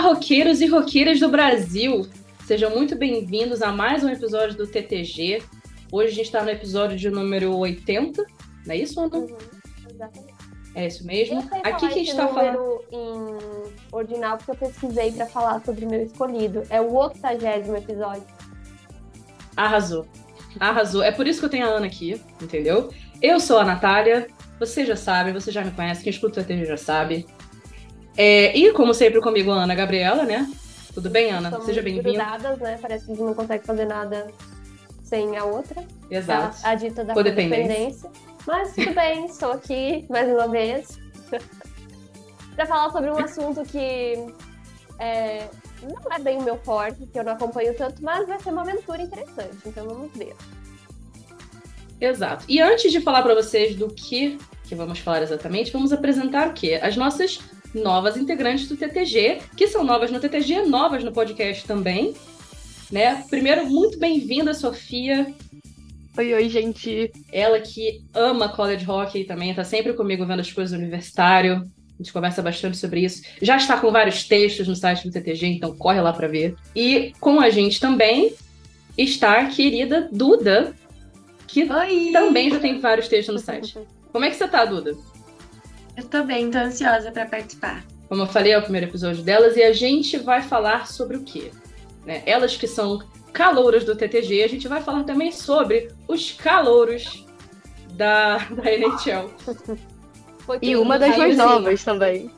Roqueiros e roqueiras do Brasil! Sejam muito bem-vindos a mais um episódio do TTG. Hoje a gente está no episódio de número 80, não é isso, Ana? Uhum, exatamente. É isso mesmo. Aqui que está falando. em ordinal porque eu pesquisei pra falar sobre o meu escolhido. É o 80 episódio. Arrasou. Arrasou. É por isso que eu tenho a Ana aqui, entendeu? Eu sou a Natália, você já sabe, você já me conhece, quem escuta o TTG já sabe. É, e, como sempre, comigo a Ana Gabriela, né? Tudo bem, Ana? Seja bem-vinda. grudadas, né? Parece que a gente não consegue fazer nada sem a outra. Exato. A, a dita da Codependência. codependência. Mas tudo bem, estou aqui mais uma vez. pra falar sobre um assunto que é, não é bem o meu forte, que eu não acompanho tanto, mas vai ser uma aventura interessante. Então vamos ver. Exato. E antes de falar para vocês do que que vamos falar exatamente, vamos apresentar o quê? As nossas novas integrantes do TTG, que são novas no TTG, novas no podcast também. Né? Primeiro, muito bem-vinda, Sofia. Oi, oi, gente. Ela que ama college hockey também, tá sempre comigo vendo as coisas do universitário. A gente conversa bastante sobre isso. Já está com vários textos no site do TTG, então corre lá para ver. E com a gente também está a querida Duda, que Oi. também já tem vários textos no site. Como é que você tá, Duda? Eu tô bem, tô ansiosa pra participar. Como eu falei, é o primeiro episódio delas e a gente vai falar sobre o quê? Né? Elas que são calouras do TTG, a gente vai falar também sobre os calouros da, da NHL. E uma das mais novas também.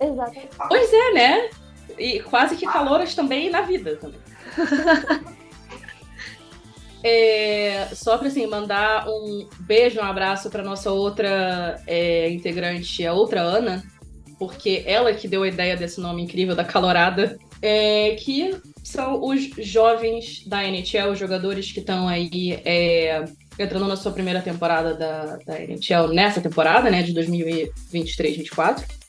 Exatamente. Pois é, né? E quase que calouras também na vida também. É, só para assim, mandar um beijo, um abraço para nossa outra é, integrante, a outra Ana, porque ela que deu a ideia desse nome incrível da calorada, é, que são os jovens da NHL, os jogadores que estão aí é, entrando na sua primeira temporada da, da NHL nessa temporada, né, de 2023-24.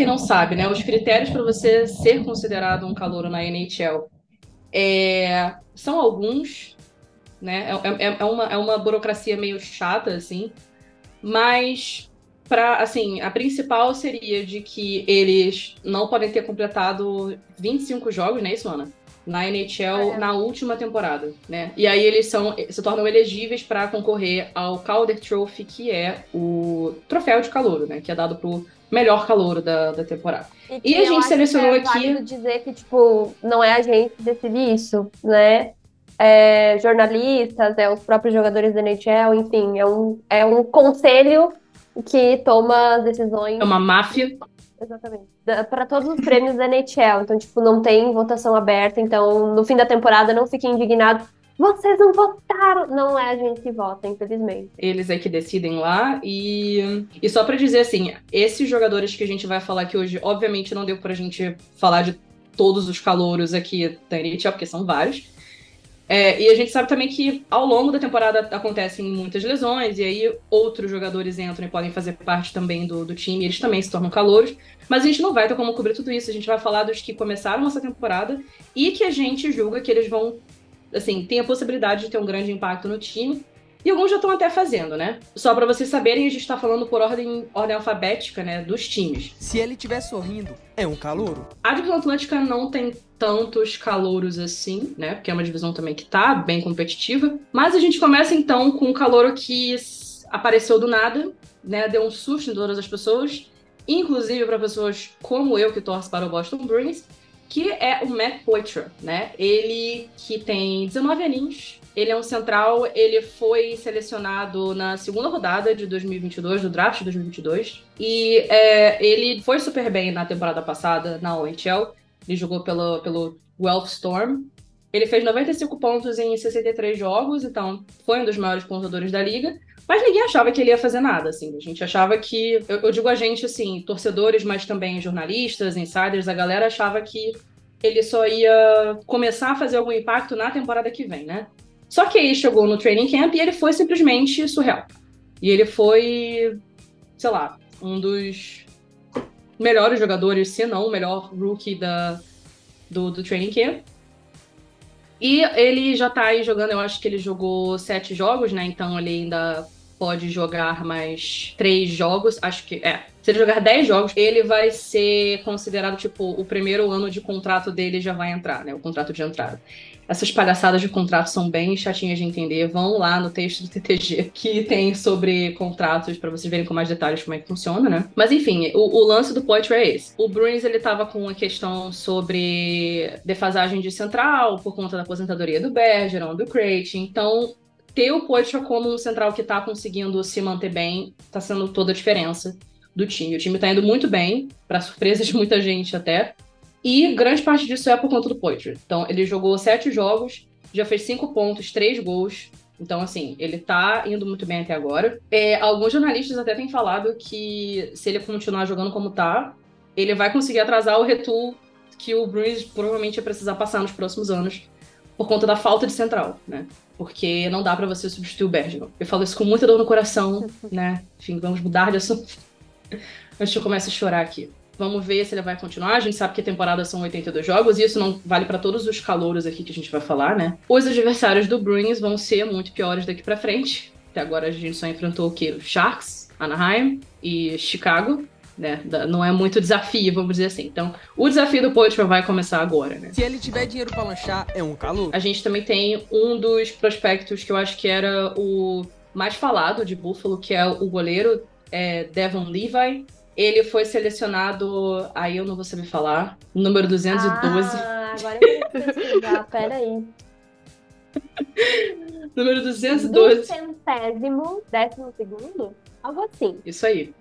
Quem não sabe, né, os critérios para você ser considerado um calouro na NHL é, são alguns, né? É, é- é uma, é uma burocracia meio chata, assim, mas para assim, a principal seria de que eles não podem ter completado 25 jogos, né, isso, Ana? Na NHL É. na última temporada, né? E aí eles são, se tornam elegíveis para concorrer ao Calder Trophy, que é o troféu de calouro, né? Que é dado pro melhor calouro da, da temporada. E, E a gente selecionou que é aqui- válido dizer que, tipo, não é a gente que decide isso, né? É, jornalistas, é os próprios jogadores da NHL, enfim, é um, é um conselho que toma as decisões É uma máfia. exatamente para todos os prêmios da NHL. Então, tipo, não tem votação aberta. Então, no fim da temporada, não fiquem indignados. Vocês não votaram! Não é a gente que vota, infelizmente. Eles é que decidem lá. E, e só pra dizer assim, esses jogadores que a gente vai falar aqui hoje, obviamente não deu pra gente falar de todos os calouros aqui da NHL, porque são vários. É, e a gente sabe também que ao longo da temporada acontecem muitas lesões, e aí outros jogadores entram e podem fazer parte também do, do time, eles também se tornam calouros. Mas a gente não vai ter como cobrir tudo isso, a gente vai falar dos que começaram essa temporada e que a gente julga que eles vão, assim, tem a possibilidade de ter um grande impacto no time. E alguns já estão até fazendo, né? Só pra vocês saberem, a gente tá falando por ordem, ordem alfabética, né, dos times. Se ele estiver sorrindo, é um calouro? A divisão atlântica não tem tantos calouros assim, né? Porque é uma divisão também que tá bem competitiva. Mas a gente começa então com um calouro que apareceu do nada, né? Deu um susto em todas as pessoas, inclusive para pessoas como eu que torce para o Boston Bruins, que é o Matt Poitras, né? Ele que tem 19 aninhos, ele é um central, ele foi selecionado na segunda rodada de 2022, do draft de 2022, e é, ele foi super bem na temporada passada na OHL, ele jogou pelo, pelo Guelph Storm, ele fez 95 pontos em 63 jogos, então foi um dos maiores pontuadores da liga, mas ninguém achava que ele ia fazer nada, assim. A gente achava que. Eu, eu digo a gente, assim, torcedores, mas também jornalistas, insiders, a galera achava que ele só ia começar a fazer algum impacto na temporada que vem, né? Só que aí chegou no training camp e ele foi simplesmente surreal. E ele foi, sei lá, um dos melhores jogadores, se não o melhor rookie da, do, do training camp. E ele já tá aí jogando, eu acho que ele jogou sete jogos, né? Então ele ainda pode jogar mais três jogos. Acho que é. Se ele jogar dez jogos, ele vai ser considerado, tipo, o primeiro ano de contrato dele já vai entrar, né? O contrato de entrada. Essas palhaçadas de contrato são bem chatinhas de entender. Vão lá no texto do TTG que tem sobre contratos para vocês verem com mais detalhes como é que funciona, né? Mas enfim, o, o lance do Poitry é esse. O Bruins ele tava com uma questão sobre defasagem de central por conta da aposentadoria do Bergeron, do Crate. Então, ter o Poitry como um central que tá conseguindo se manter bem tá sendo toda a diferença do time. O time tá indo muito bem, para surpresa de muita gente até. E grande parte disso é por conta do Poitry. Então, ele jogou sete jogos, já fez cinco pontos, três gols. Então, assim, ele tá indo muito bem até agora. É, alguns jornalistas até têm falado que se ele continuar jogando como tá, ele vai conseguir atrasar o retool que o Bruins provavelmente ia precisar passar nos próximos anos por conta da falta de central, né? Porque não dá para você substituir o Bergeron. Eu falo isso com muita dor no coração, né? Enfim, vamos mudar de assunto. Antes que eu comece a chorar aqui. Vamos ver se ele vai continuar. A gente sabe que a temporada são 82 jogos e isso não vale para todos os calouros aqui que a gente vai falar, né? Os adversários do Bruins vão ser muito piores daqui para frente. Até agora a gente só enfrentou o quê? Sharks, Anaheim e Chicago. Né? Não é muito desafio, vamos dizer assim. Então, o desafio do Poitras vai começar agora, né? Se ele tiver dinheiro para lanchar, é um calor. A gente também tem um dos prospectos que eu acho que era o mais falado de Buffalo, que é o goleiro é Devon Levi. Ele foi selecionado, aí eu não vou saber falar, número 212. Ah, agora eu vou pesquisar, peraí. número 212. Do centésimo, décimo segundo? Algo assim. Isso aí.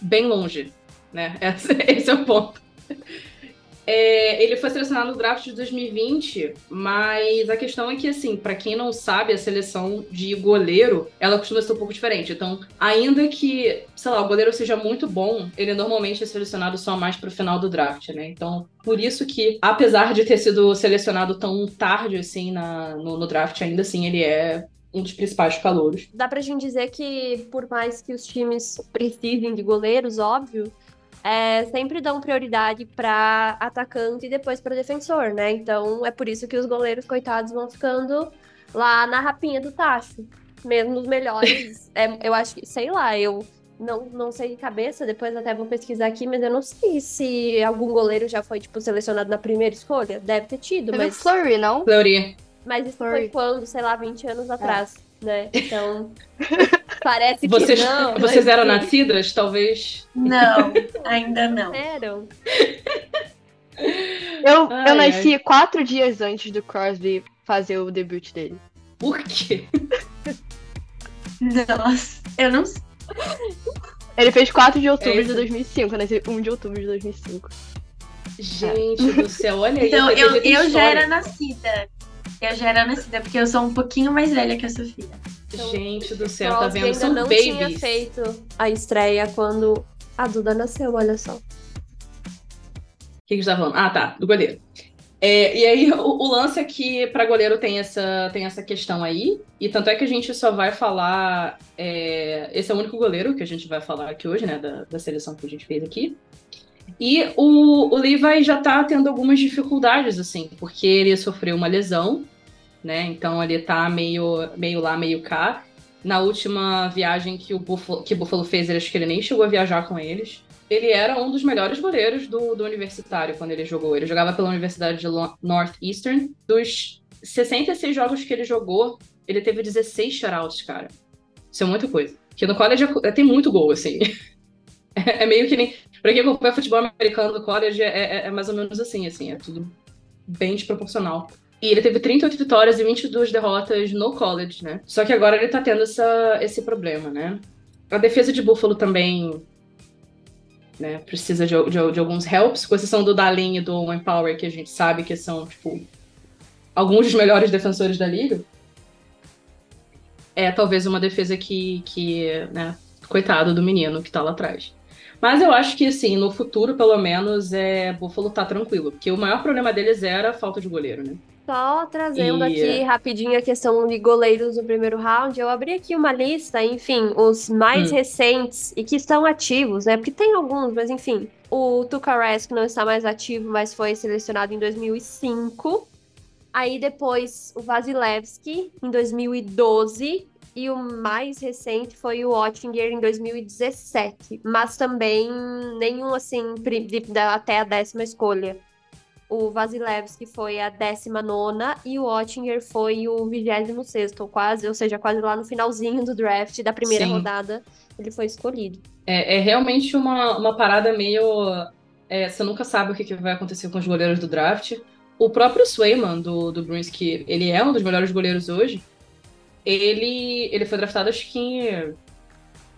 Bem longe, né? Esse, esse é o ponto. É, ele foi selecionado no draft de 2020, mas a questão é que, assim, para quem não sabe, a seleção de goleiro, ela costuma ser um pouco diferente. Então, ainda que, sei lá, o goleiro seja muito bom, ele normalmente é selecionado só mais pro final do draft, né? Então, por isso que, apesar de ter sido selecionado tão tarde, assim, na, no, no draft, ainda assim, ele é um dos principais calouros. Dá pra gente dizer que, por mais que os times precisem de goleiros, óbvio, é, sempre dão prioridade para atacante e depois para defensor, né? Então é por isso que os goleiros coitados vão ficando lá na rapinha do tacho. Mesmo os melhores. é, eu acho que, sei lá, eu não, não sei de cabeça, depois até vou pesquisar aqui, mas eu não sei se algum goleiro já foi, tipo, selecionado na primeira escolha. Deve ter tido, Teve mas. Flurry, não? Fleury. Mas isso Fleury. foi quando, sei lá, 20 anos atrás, né? Então. parece que Vocês, não. vocês eram sim. nascidas, talvez. Não, ainda não. Eram. Eu, Ai, eu nasci quatro dias antes do Crosby fazer o debut dele. Por quê? Nossa, eu não sei. Ele fez 4 de outubro É de isso. 2005, eu nasci 1 de outubro de 2005. Gente do céu, olha aí. Então, eu, eu já era nascida. Eu já era nascida, porque eu sou um pouquinho mais velha que a Sofia. Gente do céu, tá vendo? São não babies. tinha feito a estreia quando a Duda nasceu, olha só. O que, que a gente tá falando? Ah, tá, do goleiro. É, e aí, o, o lance é que para goleiro tem essa, tem essa questão aí, e tanto é que a gente só vai falar. é, esse é o único goleiro que a gente vai falar aqui hoje, né, da, da seleção que a gente fez aqui. E o, o Levi já tá tendo algumas dificuldades, assim, porque ele sofreu uma lesão, né, então ele tá meio, meio lá, meio cá. Na última viagem que o Buffalo, que o Buffalo fez, ele acho que ele nem chegou a viajar com eles ele era um dos melhores goleiros do, do universitário quando ele jogou. Ele jogava pela Universidade de Northeastern. Dos 66 jogos que ele jogou, ele teve 16 shutouts, cara. Isso é muita coisa. Porque no college é- tem muito gol, assim. É, meio que nem. Pra quem acompanha futebol americano do college, é, é- é mais ou menos assim, assim. É tudo bem desproporcional. E ele teve 38 vitórias e 22 derrotas no college, né? Só que agora ele tá tendo essa, esse problema, né? A defesa de Buffalo também né? Precisa de, de, de alguns helps, com exceção do Dalin e do Owen Power, que a gente sabe que são, tipo, alguns dos melhores defensores da liga. É talvez uma defesa que, que né, coitado do menino que tá lá atrás. Mas eu acho que, assim, no futuro, pelo menos, é, Buffalo tá tranquilo. Porque o maior problema deles era a falta de goleiro, né? Só trazendo E- aqui rapidinho a questão de goleiros no primeiro round, eu abri aqui uma lista, enfim, os mais Hum. recentes e que estão ativos, né? Porque tem alguns, mas enfim. O Tukares, que não está mais ativo, mas foi selecionado em 2005. Aí depois o Vasilevski, em 2012. E o mais recente foi o Oettinger em 2017. Mas também nenhum, assim, até a décima escolha. O Vasilevski foi a 19 e o Oettinger foi o 26 quase, ou seja, quase lá no finalzinho do draft da primeira Sim. rodada, ele foi escolhido. É, é realmente uma, uma parada meio. é, você nunca sabe o que, que vai acontecer com os goleiros do draft. O próprio Swayman, do, do Bruins, que ele é um dos melhores goleiros hoje, ele, ele foi draftado, acho que.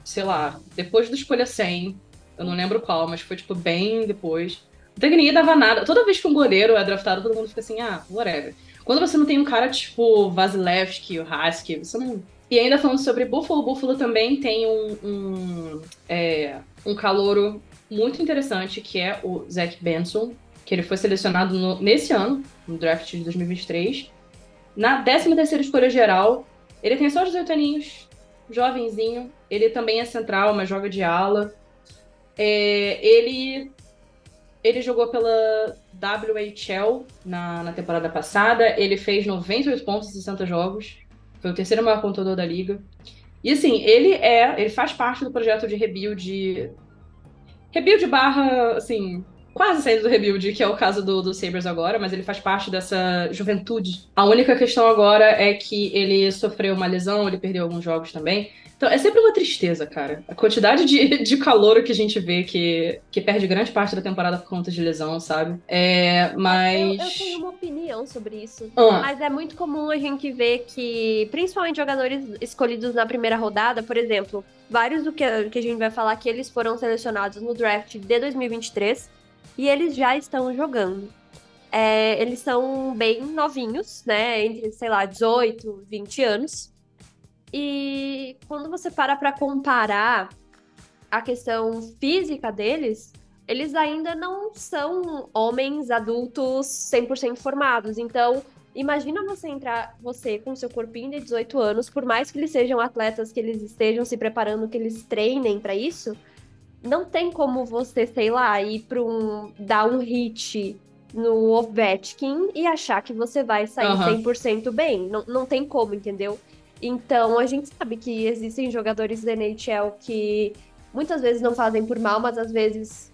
Sei lá, depois da escolha 100. Eu não lembro qual, mas foi, tipo, bem depois. Que ninguém dava nada. Toda vez que um goleiro é draftado, todo mundo fica assim, ah, whatever. Quando você não tem um cara tipo Vasilevski, o Husky, você não. E ainda falando sobre Buffalo, Buffalo também tem um, um, é, um calouro muito interessante, que é o Zach Benson, que ele foi selecionado no- nesse ano, no draft de 2023. Na 13ª escolha geral, ele tem só 18 aninhos, jovenzinho. Ele também é central, mas joga de ala. É, ele, ele jogou pela WHL na, na temporada passada. Ele fez 98 pontos em 60 jogos. Foi o terceiro maior pontuador da liga. E assim, ele é. Ele faz parte do projeto de rebuild. Rebuild barra, assim, quase saindo do rebuild, que é o caso do, do Sabres agora, mas ele faz parte dessa juventude. A única questão agora é que ele sofreu uma lesão, ele perdeu alguns jogos também. Então é sempre uma tristeza, cara. A quantidade de, de calor que a gente vê que, que perde grande parte da temporada por conta de lesão, sabe? É, mas. Eu, eu tenho uma opinião sobre isso. Ah. Mas é muito comum a gente ver que, principalmente jogadores escolhidos na primeira rodada, por exemplo, vários do que, que a gente vai falar que eles foram selecionados no draft de 2023 e eles já estão jogando. É, eles são bem novinhos, né? Entre, sei lá, 18, 20 anos. E quando você para pra comparar a questão física deles, eles ainda não são homens adultos 100% formados. Então, imagina você entrar, você com seu corpinho de 18 anos, por mais que eles sejam atletas, que eles estejam se preparando, que eles treinem pra isso, não tem como você, sei lá, ir para um dar um hit no Ovechkin e achar que você vai sair Aham. 100% bem. Não, não tem como, entendeu? Então, a gente sabe que existem jogadores da NHL que muitas vezes não fazem por mal, mas às vezes,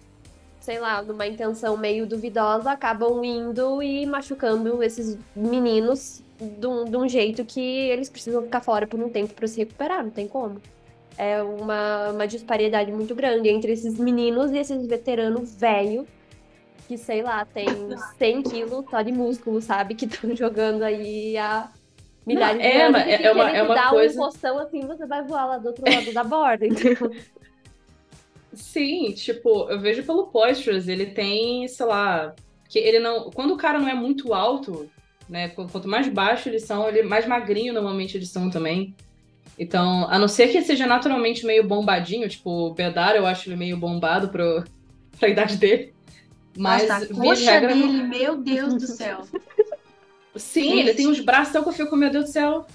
sei lá, numa intenção meio duvidosa, acabam indo e machucando esses meninos de um, de um jeito que eles precisam ficar fora por um tempo para se recuperar, não tem como. É uma, uma disparidade muito grande entre esses meninos e esses veteranos velho que, sei lá, tem 100 quilos só de músculo, sabe? Que estão jogando aí há milhares Não, de é, anos. é- se é uma- é uma dar coisa- um postão assim, você vai voar lá do outro lado da borda, entendeu? Sim, tipo, eu vejo pelo Poistures, ele tem, sei lá, que ele não. Quando o cara não é muito alto, né? qu- Quanto mais baixo eles são, ele mais magrinho normalmente eles são também. Então, a não ser que seja naturalmente meio bombadinho, tipo, o Bedar eu acho ele meio bombado pro, pra idade dele. Mas, Nossa, a coxa regra, não- dele, meu Deus do céu. Sim, ele tem uns braços que eu fico, meu Deus do céu.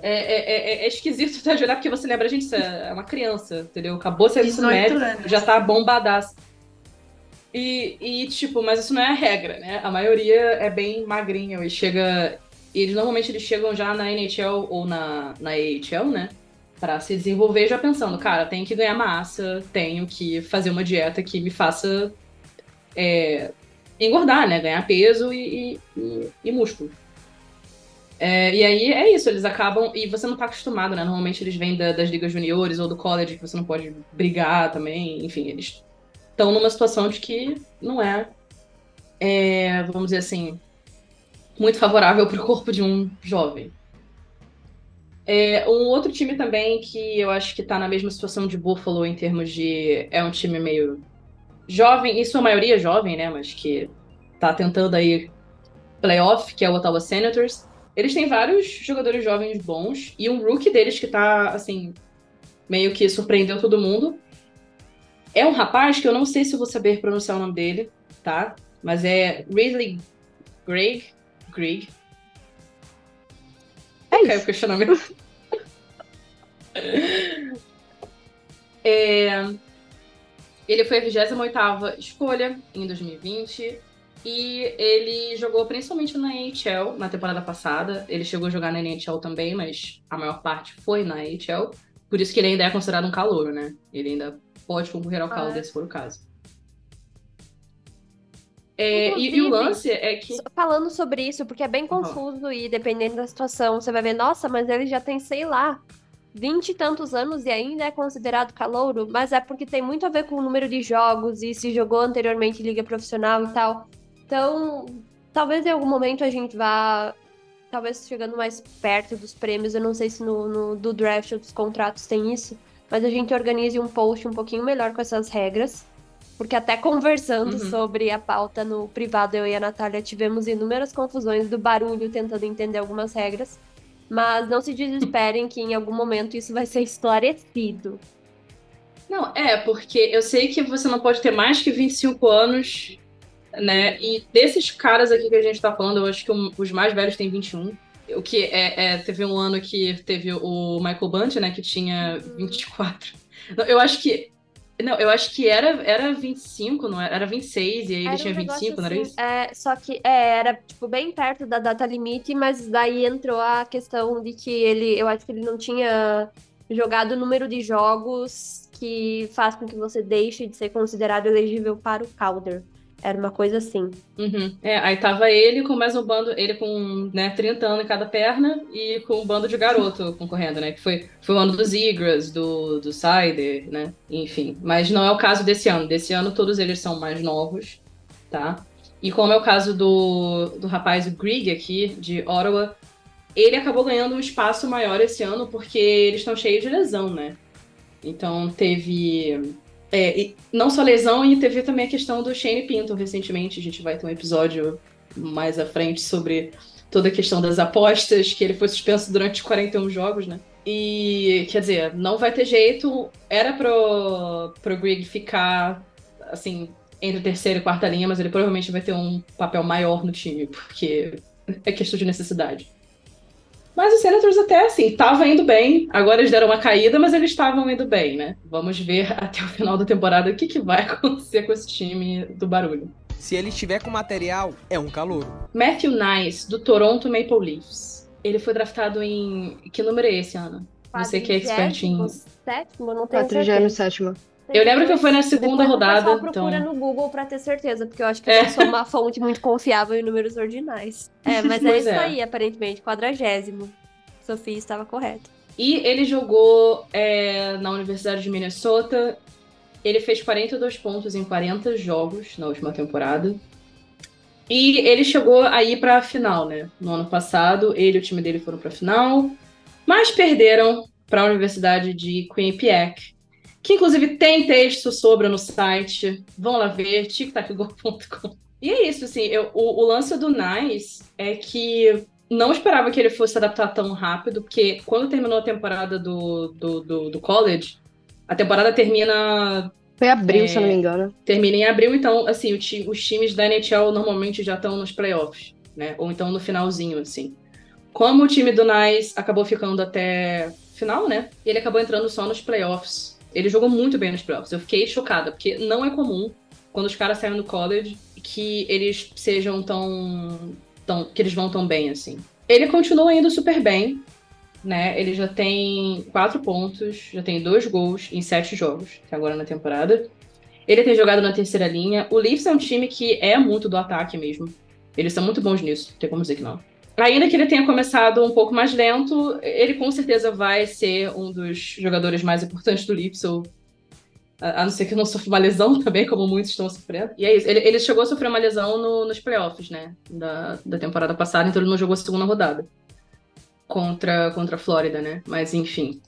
É, é, é- é esquisito até de olhar, porque você lembra, gente, isso é uma criança, entendeu? Acabou de sair do ensino 18 médio, anos. já tá bombadaço. E, e, tipo, mas isso não é a regra, né? A maioria é bem magrinho e chega. E eles normalmente eles chegam já na NHL ou na, na AHL, né? Pra se desenvolver já pensando, cara, tenho que ganhar massa, tenho que fazer uma dieta que me faça é, engordar, né? Ganhar peso e, e, e- músculo. É, e aí é isso, eles acabam. E você não tá acostumado, né? Normalmente eles vêm da- das ligas juniores ou do college, que você não pode brigar também. Enfim, eles estão numa situação de que não é, é, vamos dizer assim, muito favorável para o corpo de um jovem. É, um outro time também que eu acho que tá na mesma situação de Buffalo em termos de. É um time meio jovem, em sua maioria jovem, né? Mas que tá tentando aí playoff, que é o Ottawa Senators. Eles têm vários jogadores jovens bons e um rookie deles que tá, assim, meio que surpreendeu todo mundo. É um rapaz que eu não sei se vou saber pronunciar o nome dele, tá? Mas é Ridley Greg, Greg. É Caiu o isso. questionamento. É, ele foi a 28ª escolha em 2020 e ele jogou principalmente na NHL na temporada passada. Ele chegou a jogar na NHL também, mas a maior parte foi na NHL. Por isso que ele ainda é considerado um calouro, né? Ele ainda pode concorrer ao Ah, Calder é? se for o caso. É, e, e o lance é que. Falando sobre isso, porque é bem Uhum. confuso e dependendo da situação, você vai ver, nossa, mas ele já tem, sei lá, vinte e tantos anos e ainda é considerado calouro, mas é porque tem muito a ver com o número de jogos e se jogou anteriormente em liga profissional e tal. Então, talvez em algum momento a gente vá, talvez chegando mais perto dos prêmios, eu não sei se no, no- do draft ou dos contratos tem isso, mas a gente organize um post um pouquinho melhor com essas regras. Porque até conversando Uhum. sobre a pauta no privado, eu e a Natália tivemos inúmeras confusões do barulho tentando entender algumas regras. Mas não se desesperem que em algum momento isso vai ser esclarecido. Não, é, porque eu sei que você não pode ter mais que 25 anos, né? E desses caras aqui que a gente tá falando, eu acho que os mais velhos têm 21. O que é, é- teve um ano que teve o Michael Bunt, né, que tinha 24. Não, eu acho que não, eu acho que era era 25, não era, era 26 e aí ele um tinha negócio 25, não era assim, isso? É, só que é, era tipo bem perto da data limite, mas daí entrou a questão de que ele, eu acho que ele não tinha jogado o número de jogos que faz com que você deixe de ser considerado elegível para o Calder. Era uma coisa assim. Uhum. É, aí tava ele com mais um bando, ele com, né, 30 anos em cada perna e com um bando de garoto concorrendo, né? Que foi, foi o ano dos Igras, do, do Cider, né? Enfim. Mas não é o caso desse ano. Desse ano todos eles são mais novos, tá? E como é o caso do, do rapaz, Greg aqui, de Ottawa, ele acabou ganhando um espaço maior esse ano porque eles estão cheios de lesão, né? Então teve. É, não só lesão, e teve também a questão do Shane Pinto recentemente. A gente vai ter um episódio mais à frente sobre toda a questão das apostas, que ele foi suspenso durante 41 jogos, né? E, quer dizer, não vai ter jeito. Era pro, pro Greg ficar, assim, entre terceira e quarta linha, mas ele provavelmente vai ter um papel maior no time, porque é questão de necessidade. Mas os Senators até assim, estavam indo bem. Agora eles deram uma caída, mas eles estavam indo bem, né? Vamos ver até o final da temporada o que, que vai acontecer com esse time do barulho. Se ele estiver com material, é um calouro. Matthew Nice, do Toronto Maple Leafs. Ele foi draftado em. Que número é esse, Ana? Você que é expert em. Sétimo, não tenho certeza. 47. Eu lembro que foi na segunda rodada, pessoal procura então. no Google pra ter certeza, porque eu acho que É. eu sou uma fonte muito confiável em números ordinais. É, mas é isso é. aí, aparentemente, quadragésimo. Sofia estava correta. E ele jogou é, na Universidade de Minnesota. Ele fez 42 pontos em 40 jogos na última temporada. E ele chegou aí pra final, né? No ano passado, ele e o time dele foram pra final, mas perderam para a Universidade de Quinnipiac, que inclusive tem texto sobre no site. Vão lá ver, tictacgo.com. E é isso, assim, eu- o, o lance do Nice é que não esperava que ele fosse se adaptar tão rápido, porque quando terminou a temporada do, do, do, do college, a temporada termina Foi abril, É. se eu não me engano. termina em abril, então, assim, o os times da NHL normalmente já estão nos playoffs, né? Ou então no finalzinho, assim. Como o time do Nice acabou ficando até final, né? Ele acabou entrando só nos playoffs. Ele jogou muito bem nos playoffs. Eu fiquei chocada, porque não é comum, quando os caras saem do college, que eles sejam tão, tão. que eles vão tão bem, assim. Ele continua indo super bem, né? Ele já tem quatro pontos, já tem dois gols em sete jogos, até agora na temporada. Ele tem jogado na terceira linha. O Leafs é um time que é muito do ataque mesmo. Eles são muito bons nisso, não tem como dizer que não. Ainda que ele tenha começado um pouco mais lento, ele com certeza vai ser um dos jogadores mais importantes do ou a a não ser que não sofra uma lesão também, como muitos estão sofrendo. E é isso, ele, ele chegou a sofrer uma lesão no- nos playoffs, né, da, da temporada passada, então ele não jogou a segunda rodada contra, contra a Flórida, né, mas enfim.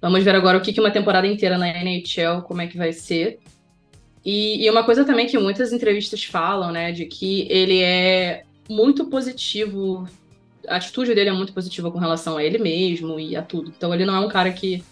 Vamos ver agora o que, que uma temporada inteira na NHL, como é que vai ser. E, e uma coisa também que muitas entrevistas falam, né, de que ele é muito positivo, a atitude dele é muito positiva com relação a ele mesmo e a tudo. Então ele não é um cara que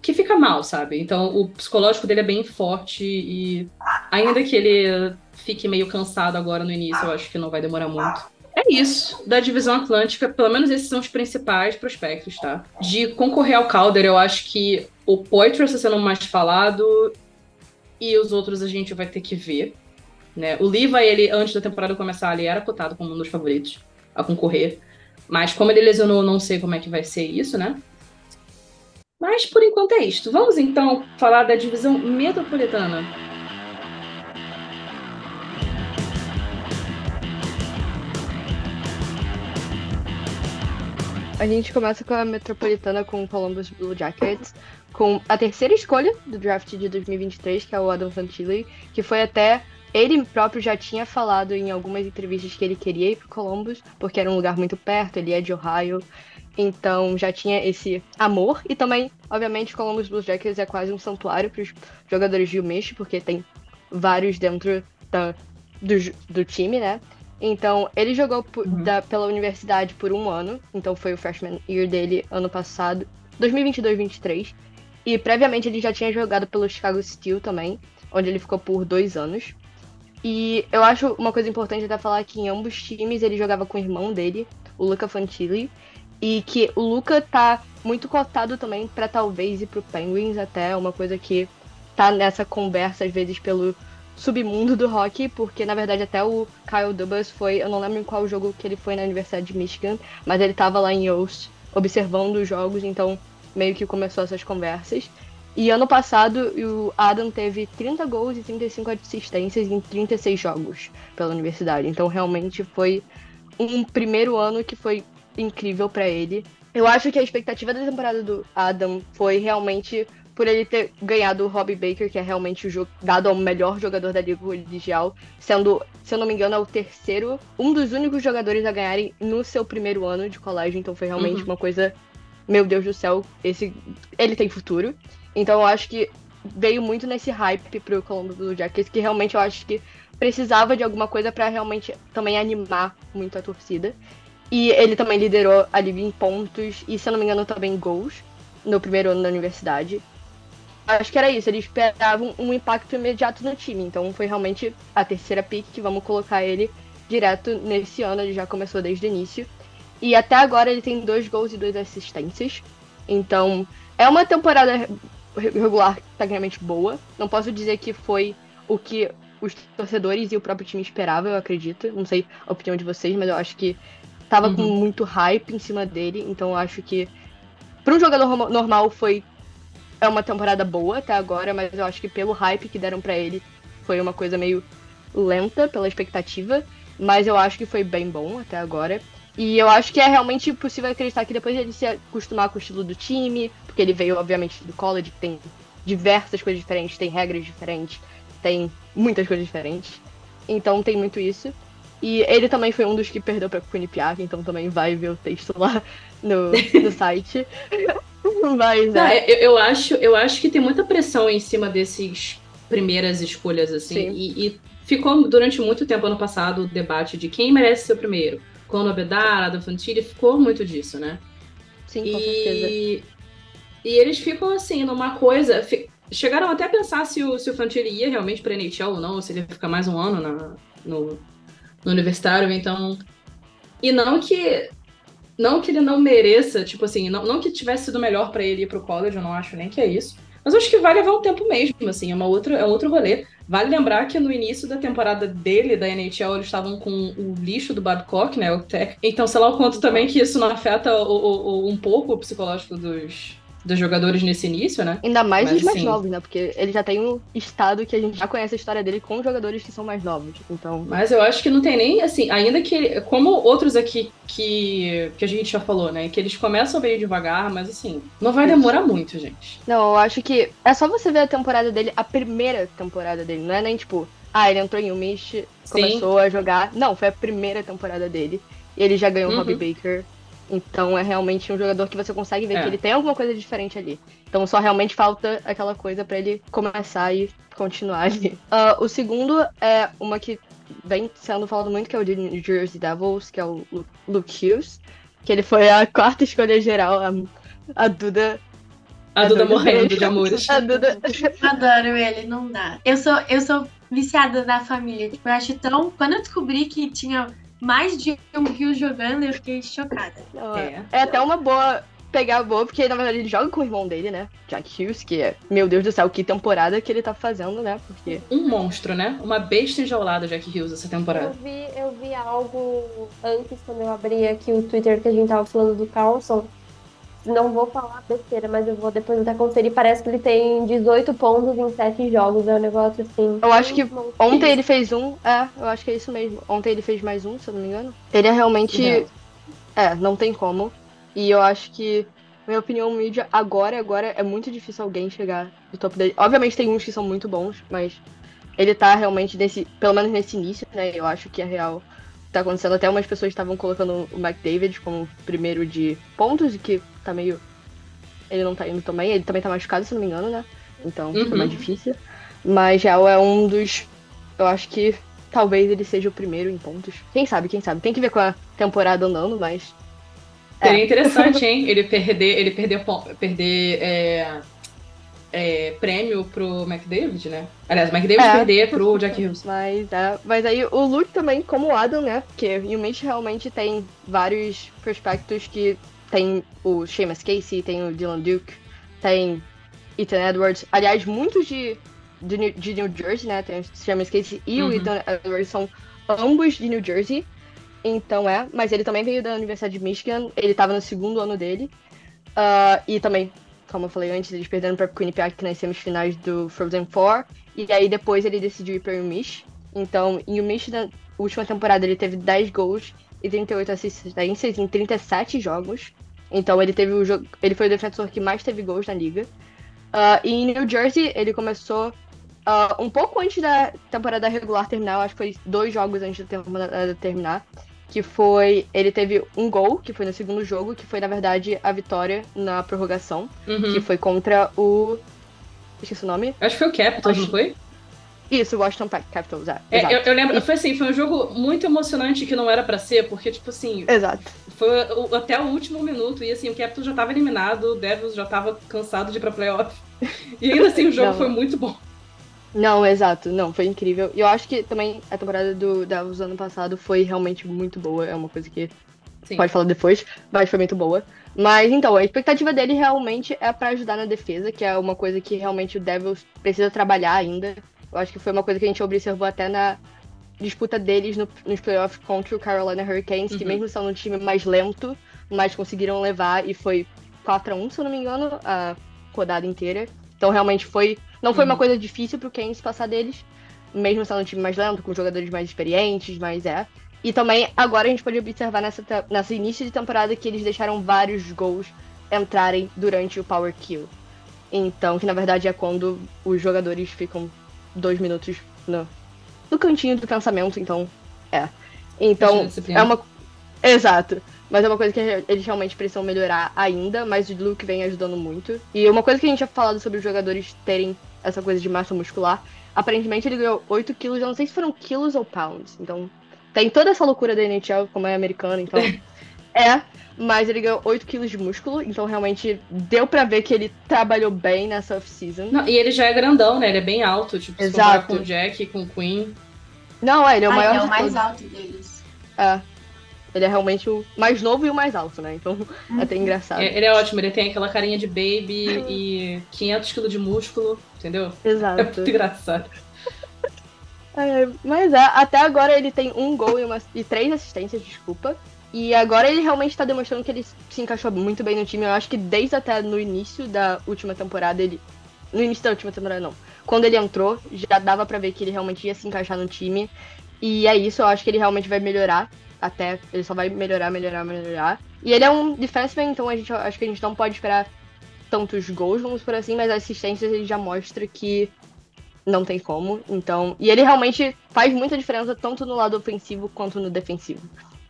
que fica mal, sabe? Então o psicológico dele é bem forte e ainda que ele fique meio cansado agora no início, eu acho que não vai demorar muito. É isso da divisão atlântica. Pelo menos esses são os principais prospectos, tá? De concorrer ao Calder, eu acho que o Poitras está sendo mais falado e os outros a gente vai ter que ver. Né? O Liva, ele, antes da temporada começar, ele era cotado como um dos favoritos a concorrer. Mas como ele lesionou, não sei como é que vai ser isso, né? Mas por enquanto é isto. Vamos então falar da divisão metropolitana. A gente começa com a Metropolitana com o Columbus Blue Jackets, com a terceira escolha do draft de 2023, que é o Adam Fantilli, que foi até ele próprio já tinha falado em algumas entrevistas que ele queria ir para Columbus, porque era um lugar muito perto, ele é de Ohio, então já tinha esse amor. E também, obviamente, Columbus Blue Jackets é quase um santuário para os jogadores de UMich, porque tem vários dentro da, do, do time, né? Então, ele jogou uhum. da, pela universidade por um ano, então foi o freshman year dele ano passado, 2022-23. E previamente ele já tinha jogado pelo Chicago Steel também, onde ele ficou por dois anos. E eu acho uma coisa importante até falar que em ambos times ele jogava com o irmão dele, o Luca Fantilli, e que o Luca tá muito cotado também para talvez ir pro Penguins até, uma coisa que tá nessa conversa às vezes pelo submundo do hockey, porque na verdade até o Kyle Dubas foi, eu não lembro em qual jogo que ele foi na Universidade de Michigan, mas ele tava lá em Yost observando os jogos, então meio que começou essas conversas. E ano passado o Adam teve 30 gols e 35 assistências em 36 jogos pela universidade. Então realmente foi um primeiro ano que foi incrível para ele. Eu acho que a expectativa da temporada do Adam foi realmente por ele ter ganhado o Robbie Baker, que é realmente o dado ao melhor jogador da Liga Colegial, sendo, se eu não me engano, é o terceiro, um dos únicos jogadores a ganharem no seu primeiro ano de colégio, então foi realmente uhum. uma coisa, meu Deus do céu, esse ele tem futuro. Então eu acho que veio muito nesse hype pro Columbus Blue Jackets, que realmente eu acho que precisava de alguma coisa para realmente também animar muito a torcida. E ele também liderou a liga em pontos e, se eu não me engano, também gols no primeiro ano da universidade acho que era isso. Eles esperavam um impacto imediato no time. Então foi realmente a terceira pick que vamos colocar ele direto nesse ano. Ele já começou desde o início. E até agora ele tem dois gols e duas assistências. Então é uma temporada regular tecnicamente boa. Não posso dizer que foi o que os torcedores e o próprio time esperavam, eu acredito. Não sei a opinião de vocês, mas eu acho que tava uhum. com muito hype em cima dele. Então eu acho que para um jogador normal foi é uma temporada boa até agora, mas eu acho que pelo hype que deram para ele foi uma coisa meio lenta pela expectativa, mas eu acho que foi bem bom até agora. E eu acho que é realmente possível acreditar que depois ele se acostumar com o estilo do time, porque ele veio, obviamente, do college, que tem diversas coisas diferentes, tem regras diferentes, tem muitas coisas diferentes. Então tem muito isso. E ele também foi um dos que perdeu pra Quinnipiac, então também vai ver o texto lá no, no site. Mas, Não, é. eu, eu, acho, eu acho que tem muita pressão em cima desses primeiras escolhas, assim. E, e, ficou durante muito tempo ano passado o debate de quem merece ser o primeiro. Conor Bedard, Adam Fantilli, ficou muito disso, né? Sim, com e, certeza. E eles ficam assim, numa coisa. Chegaram até a pensar se o, se o Fantilli ia realmente pra NHL ou não, se ele ia ficar mais um ano na, no, no universitário, então. E não que não que ele não mereça, tipo assim, não, não que tivesse sido melhor para ele ir pro college, eu não acho nem que é isso. Mas eu acho que vai levar um tempo mesmo, assim, é, uma outra, é outro rolê. Vale lembrar que no início da temporada dele, da NHL, eles estavam com o lixo do Babcock, né? O tech. Então, sei lá o quanto também que isso não afeta o, o, o um pouco o psicológico dos, dos jogadores nesse início, né? Ainda mais Mas, os mais assim, novos, né? Porque ele já tem um estado que a gente já conhece a história dele com jogadores que são mais novos. Então. Mas eu acho que não tem nem, assim, ainda que. Como outros aqui que, que a gente já falou, né? Que eles começam bem devagar, mas assim, não vai demorar muito, gente. Não, eu acho que é só você ver a temporada dele, a primeira temporada dele, não é nem tipo, ah, ele entrou em um Mish, começou a jogar. Não, foi a primeira temporada dele. E ele já ganhou o uhum. Robbie Baker. Então é realmente um jogador que você consegue ver é. que ele tem alguma coisa diferente ali. Então só realmente falta aquela coisa para ele começar e continuar ali. Uh, o segundo é uma que vem sendo falado muito, que é o de New Jersey Devils, que é o Luke Hughes. Que ele foi a quarta escolha geral, a, a Duda a, Duda, Duda morrendo de amores. A Duda. Adoro ele, não dá. Eu sou, eu sou viciada da família. Tipo, eu acho tão. Quando eu descobri que tinha mais de um Rio jogando, eu fiquei chocada. É. É. é até uma boa pegar boa, porque na verdade ele joga com o irmão dele, né? Jack Hughes, que é, meu Deus do céu, que temporada que ele tá fazendo, né? Porque. Um monstro, né? Uma besta enjaulada, Jack Hughes, essa Eu temporada. vi, eu vi algo antes, quando eu abri aqui o Twitter que a gente tava falando do Carlson. Não vou falar besteira, mas eu vou depois até conferir. Parece que ele tem 18 pontos em 7 jogos. É um negócio assim. Eu acho que Ontem ele fez um, é, eu acho que é isso mesmo. Ontem ele fez mais um, se eu não me engano. Ele é realmente. É, não tem como. E eu acho que, na minha opinião, o mídia agora, agora é muito difícil alguém chegar no topo dele. Obviamente tem uns que são muito bons, mas ele tá realmente nesse, pelo menos nesse início, né? Eu acho que é real. Tá acontecendo. Até umas pessoas estavam colocando o McDavid como primeiro de pontos, e que tá meio. Ele não tá indo também. Ele também tá machucado, se não me engano, né? Então Uhum. fica mais difícil. Mas real é um dos. Eu acho que talvez ele seja o primeiro em pontos. Quem sabe, quem sabe. Tem que ver com a temporada andando, mas. É. Seria interessante, hein? Ele perder, ele perder, perder é, é, prêmio pro McDavid, né? Aliás, o McDavid É. perder pro Jack Hughes. Mas, é, mas aí o Luke também, como o Adam, né? Porque o Mitch realmente tem vários prospectos que tem o Seamus Casey, tem o Dylan Duke, tem Ethan Edwards. Aliás, muitos de, de, New, de New Jersey, né? Tem o Seamus Casey e Uhum. o Ethan Edwards são ambos de New Jersey. Então é, mas ele também veio da Universidade de Michigan, ele tava no segundo ano dele. Ah, e também, como eu falei antes, eles perderam para Quinnipiac nas semifinais do Frozen Four. E aí depois ele decidiu ir para o Mish. Então, em Mish, na última temporada, ele teve 10 gols e 38 assistências em 37 jogos. Então ele teve o jogo. Ele foi o defensor que mais teve gols na liga. Ah, e em New Jersey, ele começou ah, um pouco antes da temporada regular terminar, acho que foi dois jogos antes da temporada terminar. Que foi. Ele teve um gol, que foi no segundo jogo, que foi, na verdade, a vitória na prorrogação, Uhum. que foi contra o. Esqueci o nome. Acho que foi o Capitals, Acho- não foi? Isso, Washington Capitals, é. É, eu, eu lembro, foi assim, foi um jogo muito emocionante que não era pra ser, porque, tipo assim, Exato. foi até o último minuto, e assim, o Capitals já tava eliminado, o Devils já tava cansado de ir pra playoff. E ainda assim, o jogo Não. foi muito bom. Não, exato. Não, foi incrível. E eu acho que também a temporada do Devils ano passado foi realmente muito boa. É uma coisa que Sim. pode falar depois, mas foi muito boa. Mas então, a expectativa dele realmente é pra ajudar na defesa, que é uma coisa que realmente o Devils precisa trabalhar ainda. Eu acho que foi uma coisa que a gente observou até na disputa deles no- nos playoffs contra o Carolina Hurricanes, que Uhum. mesmo sendo um time mais lento, mas conseguiram levar e foi 4 a 1 se eu não me engano, a rodada inteira. Então realmente foi. Não foi uma Uhum. coisa difícil pro Keynes passar deles, mesmo sendo um time mais lento, com jogadores mais experientes, mas é. E também agora a gente pode observar nessa, nessa início de temporada que eles deixaram vários gols entrarem durante o Power Kill. Então, que na verdade é quando os jogadores ficam dois minutos no, no cantinho do pensamento, então é. Então, é uma. Exato. Mas é uma coisa que eles realmente precisam melhorar ainda, mas o Luke vem ajudando muito. E uma coisa que a gente tinha falado sobre os jogadores terem essa coisa de massa muscular, aparentemente ele ganhou 8 quilos, eu não sei se foram quilos ou pounds. Então, tem toda essa loucura da NHL, como é americana, então. é, mas ele ganhou 8 quilos de músculo, então realmente deu pra ver que ele trabalhou bem nessa off-season. E ele já é grandão, né? Ele é bem alto, tipo, Exato. com o Jack, com o Queen. Não, é, ele é o Ai, maior é o mais todos. alto deles. É. Ele é realmente o mais novo e o mais alto, né? Então é até engraçado. É, ele é ótimo, ele tem aquela carinha de baby e 500 quilos de músculo, entendeu? Exato. É muito engraçado. É, mas é, até agora ele tem um gol e, uma- e três assistências, desculpa. E agora ele realmente tá demonstrando que ele se encaixou muito bem no time. Eu acho que desde até no início da última temporada, ele. No início da última temporada, não. Quando ele entrou, já dava pra ver que ele realmente ia se encaixar no time. E é isso, eu acho que ele realmente vai melhorar. Até. Ele só vai melhorar, melhorar, melhorar. E ele é um defenseman, então a gente, acho que a gente não pode esperar tantos gols, vamos por assim, mas assistências ele já mostra que não tem como. Então, e ele realmente faz muita diferença tanto no lado ofensivo quanto no defensivo.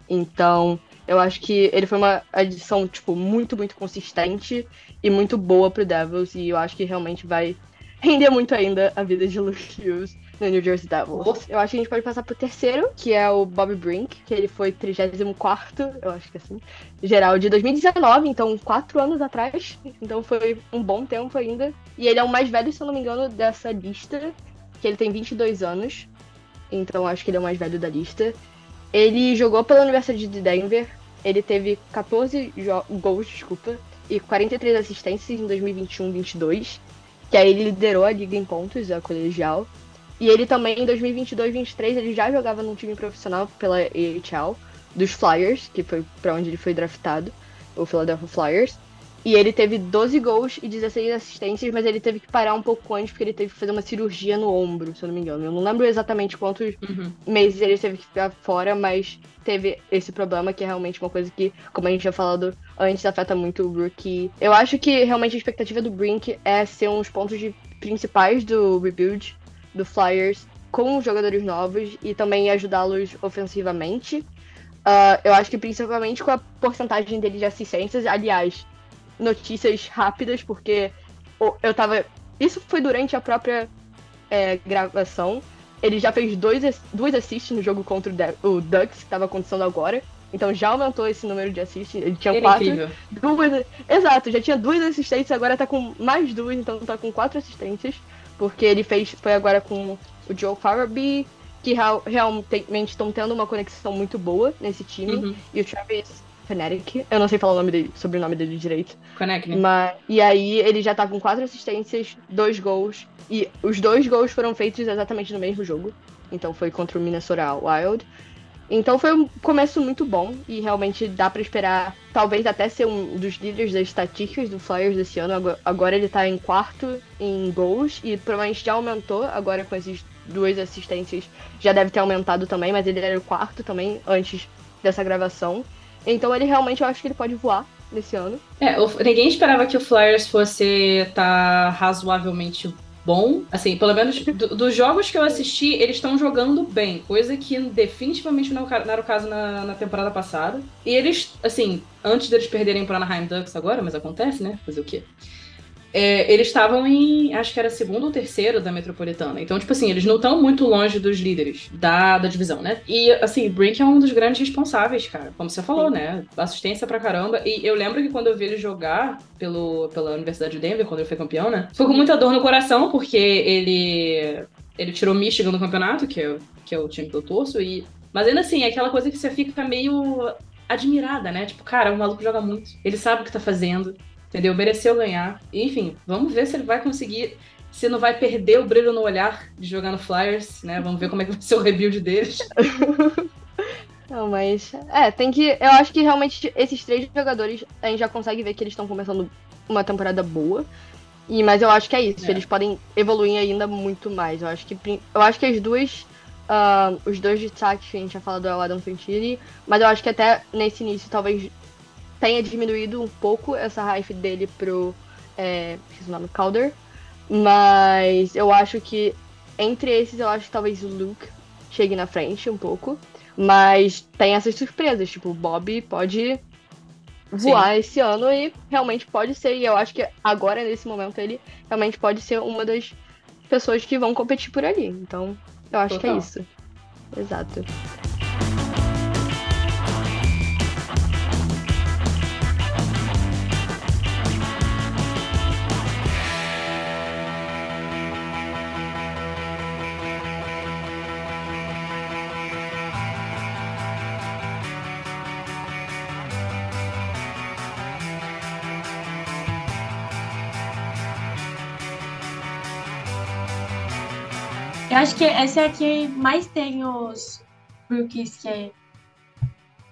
Então, eu acho que ele foi uma adição tipo muito, muito consistente e muito boa pro Devils e eu acho que realmente vai render muito ainda a vida de Luke Hughes no New Jersey Devils. Eu acho que a gente pode passar pro terceiro, que é o Bob Brink, que ele foi 34 eu acho que assim, geral de 2019, então quatro anos atrás. Então foi um bom tempo ainda. E ele é o mais velho, se eu não me engano, dessa lista, que ele tem 22 anos. Então acho que ele é o mais velho da lista. Ele jogou pela Universidade de Denver. Ele teve 14 gols, desculpa, e 43 assistências em 2021-22, que aí ele liderou a liga em pontos, a colegial. E ele também, em 2022-23, ele já jogava num time profissional pela AHL, dos Flyers, que foi para onde ele foi draftado, o Philadelphia Flyers. E ele teve 12 gols e 16 assistências, mas ele teve que parar um pouco antes porque ele teve que fazer uma cirurgia no ombro, se eu não me engano. Eu não lembro exatamente quantos uhum. meses ele teve que ficar fora, mas teve esse problema que é realmente uma coisa que, como a gente já falado antes, afeta muito o rookie. Eu acho que realmente a expectativa do Brink é ser um dos pontos de, principais do rebuild do Flyers com jogadores novos e também ajudá-los ofensivamente. Uh, eu acho que principalmente com a porcentagem dele de assistências. Aliás, notícias rápidas, porque eu tava. Isso foi durante a própria é, gravação. Ele já fez dois, duas assists no jogo contra o, o Ducks, que tava acontecendo agora. Então já aumentou esse número de assists. Ele tinha Ele é quatro. É duas, exato, já tinha duas assistências, agora tá com mais duas, então tá com quatro assistências. Porque ele fez. Foi agora com o Joe Farabee, que real, realmente estão tendo uma conexão muito boa nesse time. Uhum. E o Travis Fnatic. Eu não sei falar o nome dele, sobrenome dele direito. Né? Mas, e aí ele já tá com quatro assistências, dois gols. E os dois gols foram feitos exatamente no mesmo jogo. Então foi contra o Minnesota Wild. Então foi um começo muito bom e realmente dá para esperar, talvez até ser um dos líderes das estatísticas do Flyers desse ano. Agora ele tá em quarto em gols e provavelmente já aumentou agora com essas duas assistências. Já deve ter aumentado também, mas ele era o quarto também antes dessa gravação. Então ele realmente, eu acho que ele pode voar nesse ano. É, ninguém esperava que o Flyers fosse estar tá razoavelmente bom. Assim, pelo menos do, dos jogos que eu assisti, eles estão jogando bem. Coisa que definitivamente não, não era o caso na, na, temporada passada. E eles, assim, antes deles perderem para Anaheim Ducks agora, mas acontece, né? Fazer o quê? É, eles estavam em, acho que era segundo ou terceiro da Metropolitana. Então, tipo assim, eles não estão muito longe dos líderes da, da divisão, né? E, assim, Brink é um dos grandes responsáveis, cara. Como você falou, Sim. né? Assistência pra caramba. E eu lembro que quando eu vi ele jogar pelo, pela Universidade de Denver, quando ele foi campeão, né? Foi com muita dor no coração, porque ele, ele tirou Michigan no campeonato, que é, que é o time que eu torço, e... Mas ainda assim, é aquela coisa que você fica meio admirada, né? Tipo, cara, o maluco joga muito. Ele sabe o que tá fazendo entendeu? Mereceu ganhar. Enfim, vamos ver se ele vai conseguir, se não vai perder o brilho no olhar de jogar no Flyers, né? Vamos ver como é que vai ser o rebuild deles. Não, mas. É, tem que. Eu acho que realmente esses três jogadores a gente já consegue ver que eles estão começando uma temporada boa. E, mas eu acho que é isso. É. Eles podem evoluir ainda muito mais. Eu acho que, eu acho que as duas. Uh, os dois destaques que a gente já falado é o Adam Fantini, mas eu acho que até nesse início talvez tenha diminuído um pouco essa hype dele pro. É, esqueci o nome, Calder. Mas eu acho que entre esses, eu acho que talvez o Luke chegue na frente um pouco. Mas tem essas surpresas, tipo, o Bob pode voar Sim. esse ano e realmente pode ser. E eu acho que agora, nesse momento, ele realmente pode ser uma das pessoas que vão competir por ali. Então, eu acho Total. que é isso. Exato. Acho que essa é a que mais tem os rookies que é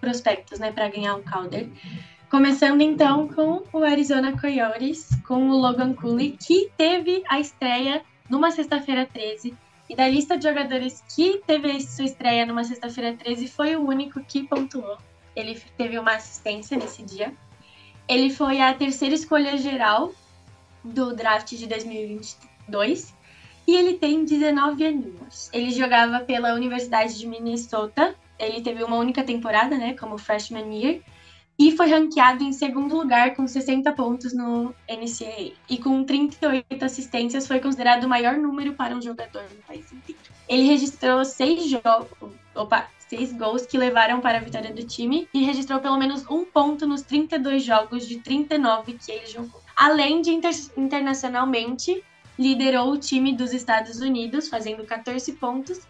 prospectos, né, para ganhar um Calder. Começando então com o Arizona Coyotes, com o Logan Cooley, que teve a estreia numa sexta-feira 13. E da lista de jogadores que teve sua estreia numa sexta-feira 13, foi o único que pontuou. Ele teve uma assistência nesse dia. Ele foi a terceira escolha geral do draft de 2022 e ele tem 19 aninhos. Ele jogava pela Universidade de Minnesota. Ele teve uma única temporada, né, como freshman year. E foi ranqueado em segundo lugar com 60 pontos no NCAA. E com 38 assistências foi considerado o maior número para um jogador no país inteiro. Ele registrou seis jogos, opa, seis gols que levaram para a vitória do time e registrou pelo menos um ponto nos 32 jogos de 39 que ele jogou. Além de inter internacionalmente, liderou o time dos Estados Unidos, fazendo 14 pontos,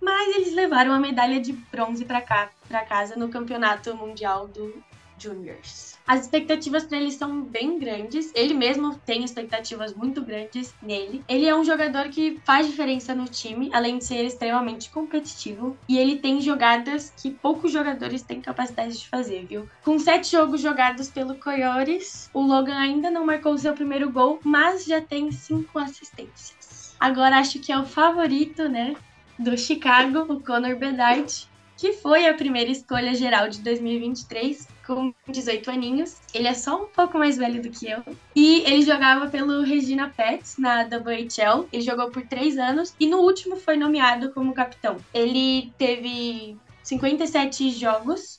mas eles levaram a medalha de bronze para para casa no Campeonato Mundial do Juniors. As expectativas para ele são bem grandes. Ele mesmo tem expectativas muito grandes nele. Ele é um jogador que faz diferença no time, além de ser extremamente competitivo. E ele tem jogadas que poucos jogadores têm capacidade de fazer, viu? Com sete jogos jogados pelo Coyotes, o Logan ainda não marcou seu primeiro gol, mas já tem cinco assistências. Agora acho que é o favorito, né? Do Chicago, o Connor Bedard, que foi a primeira escolha geral de 2023 com 18 aninhos. Ele é só um pouco mais velho do que eu. E ele jogava pelo Regina Pets na WHL. Ele jogou por três anos e no último foi nomeado como capitão. Ele teve 57 jogos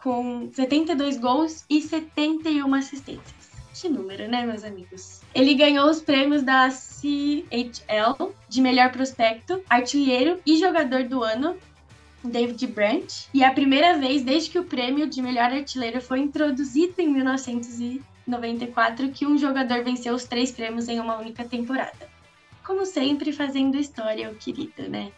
com 72 gols e 71 assistências. Que número, né, meus amigos? Ele ganhou os prêmios da CHL de melhor prospecto, artilheiro e jogador do ano David Brandt, e é a primeira vez desde que o prêmio de melhor artilheiro foi introduzido em 1994 que um jogador venceu os três prêmios em uma única temporada. Como sempre, fazendo história, o querido, né?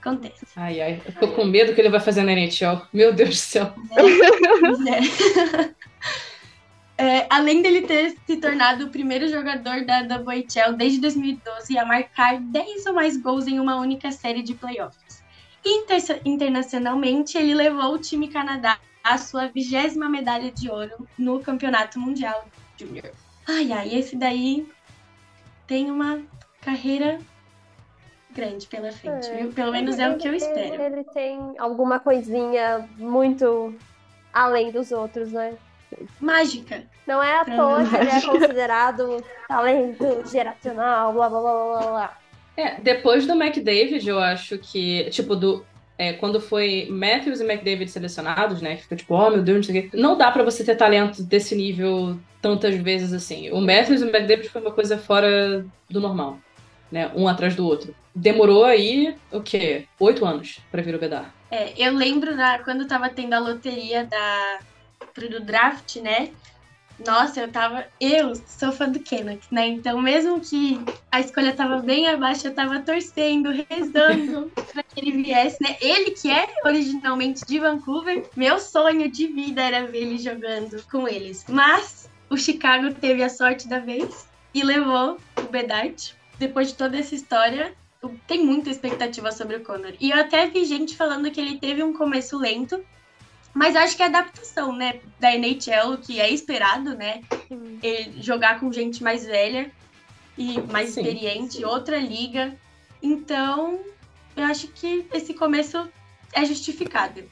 Acontece. Ai, ai, eu tô com medo que ele vai fazer na NHL. Meu Deus do céu. É. É, além dele ter se tornado o primeiro jogador da WHL desde 2012 a marcar 10 ou mais gols em uma única série de playoffs. Inter internacionalmente, ele levou o time Canadá à sua vigésima medalha de ouro no Campeonato Mundial Júnior. Ai, ai, esse daí tem uma carreira grande pela frente, é, viu? Pelo menos é o que eu espero. Ele tem alguma coisinha muito além dos outros, né? Mágica. Não é à toa que ele é considerado talento geracional, blá blá blá blá blá. É, depois do McDavid, eu acho que, tipo, do. É, quando foi Matthews e McDavid selecionados, né? Fica tipo, oh meu Deus, não sei o quê. Não dá pra você ter talento desse nível tantas vezes assim. O Matthews e o McDavid foi uma coisa fora do normal, né? Um atrás do outro. Demorou aí, o quê? Oito anos pra vir o Bedar. É, eu lembro da, quando tava tendo a loteria da, pro draft, né? Nossa, eu tava. Eu sou fã do Kenneth, né? Então, mesmo que a escolha tava bem abaixo, eu tava torcendo, rezando pra que ele viesse, né? Ele que é originalmente de Vancouver, meu sonho de vida era ver ele jogando com eles. Mas o Chicago teve a sorte da vez e levou o Bedard. Depois de toda essa história, tem muita expectativa sobre o Connor. E eu até vi gente falando que ele teve um começo lento, mas acho que é adaptação, né, da NHL, que é esperado, né? Ele jogar com gente mais velha e mais sim, experiente, sim. outra liga. Então, eu acho que esse começo é justificado.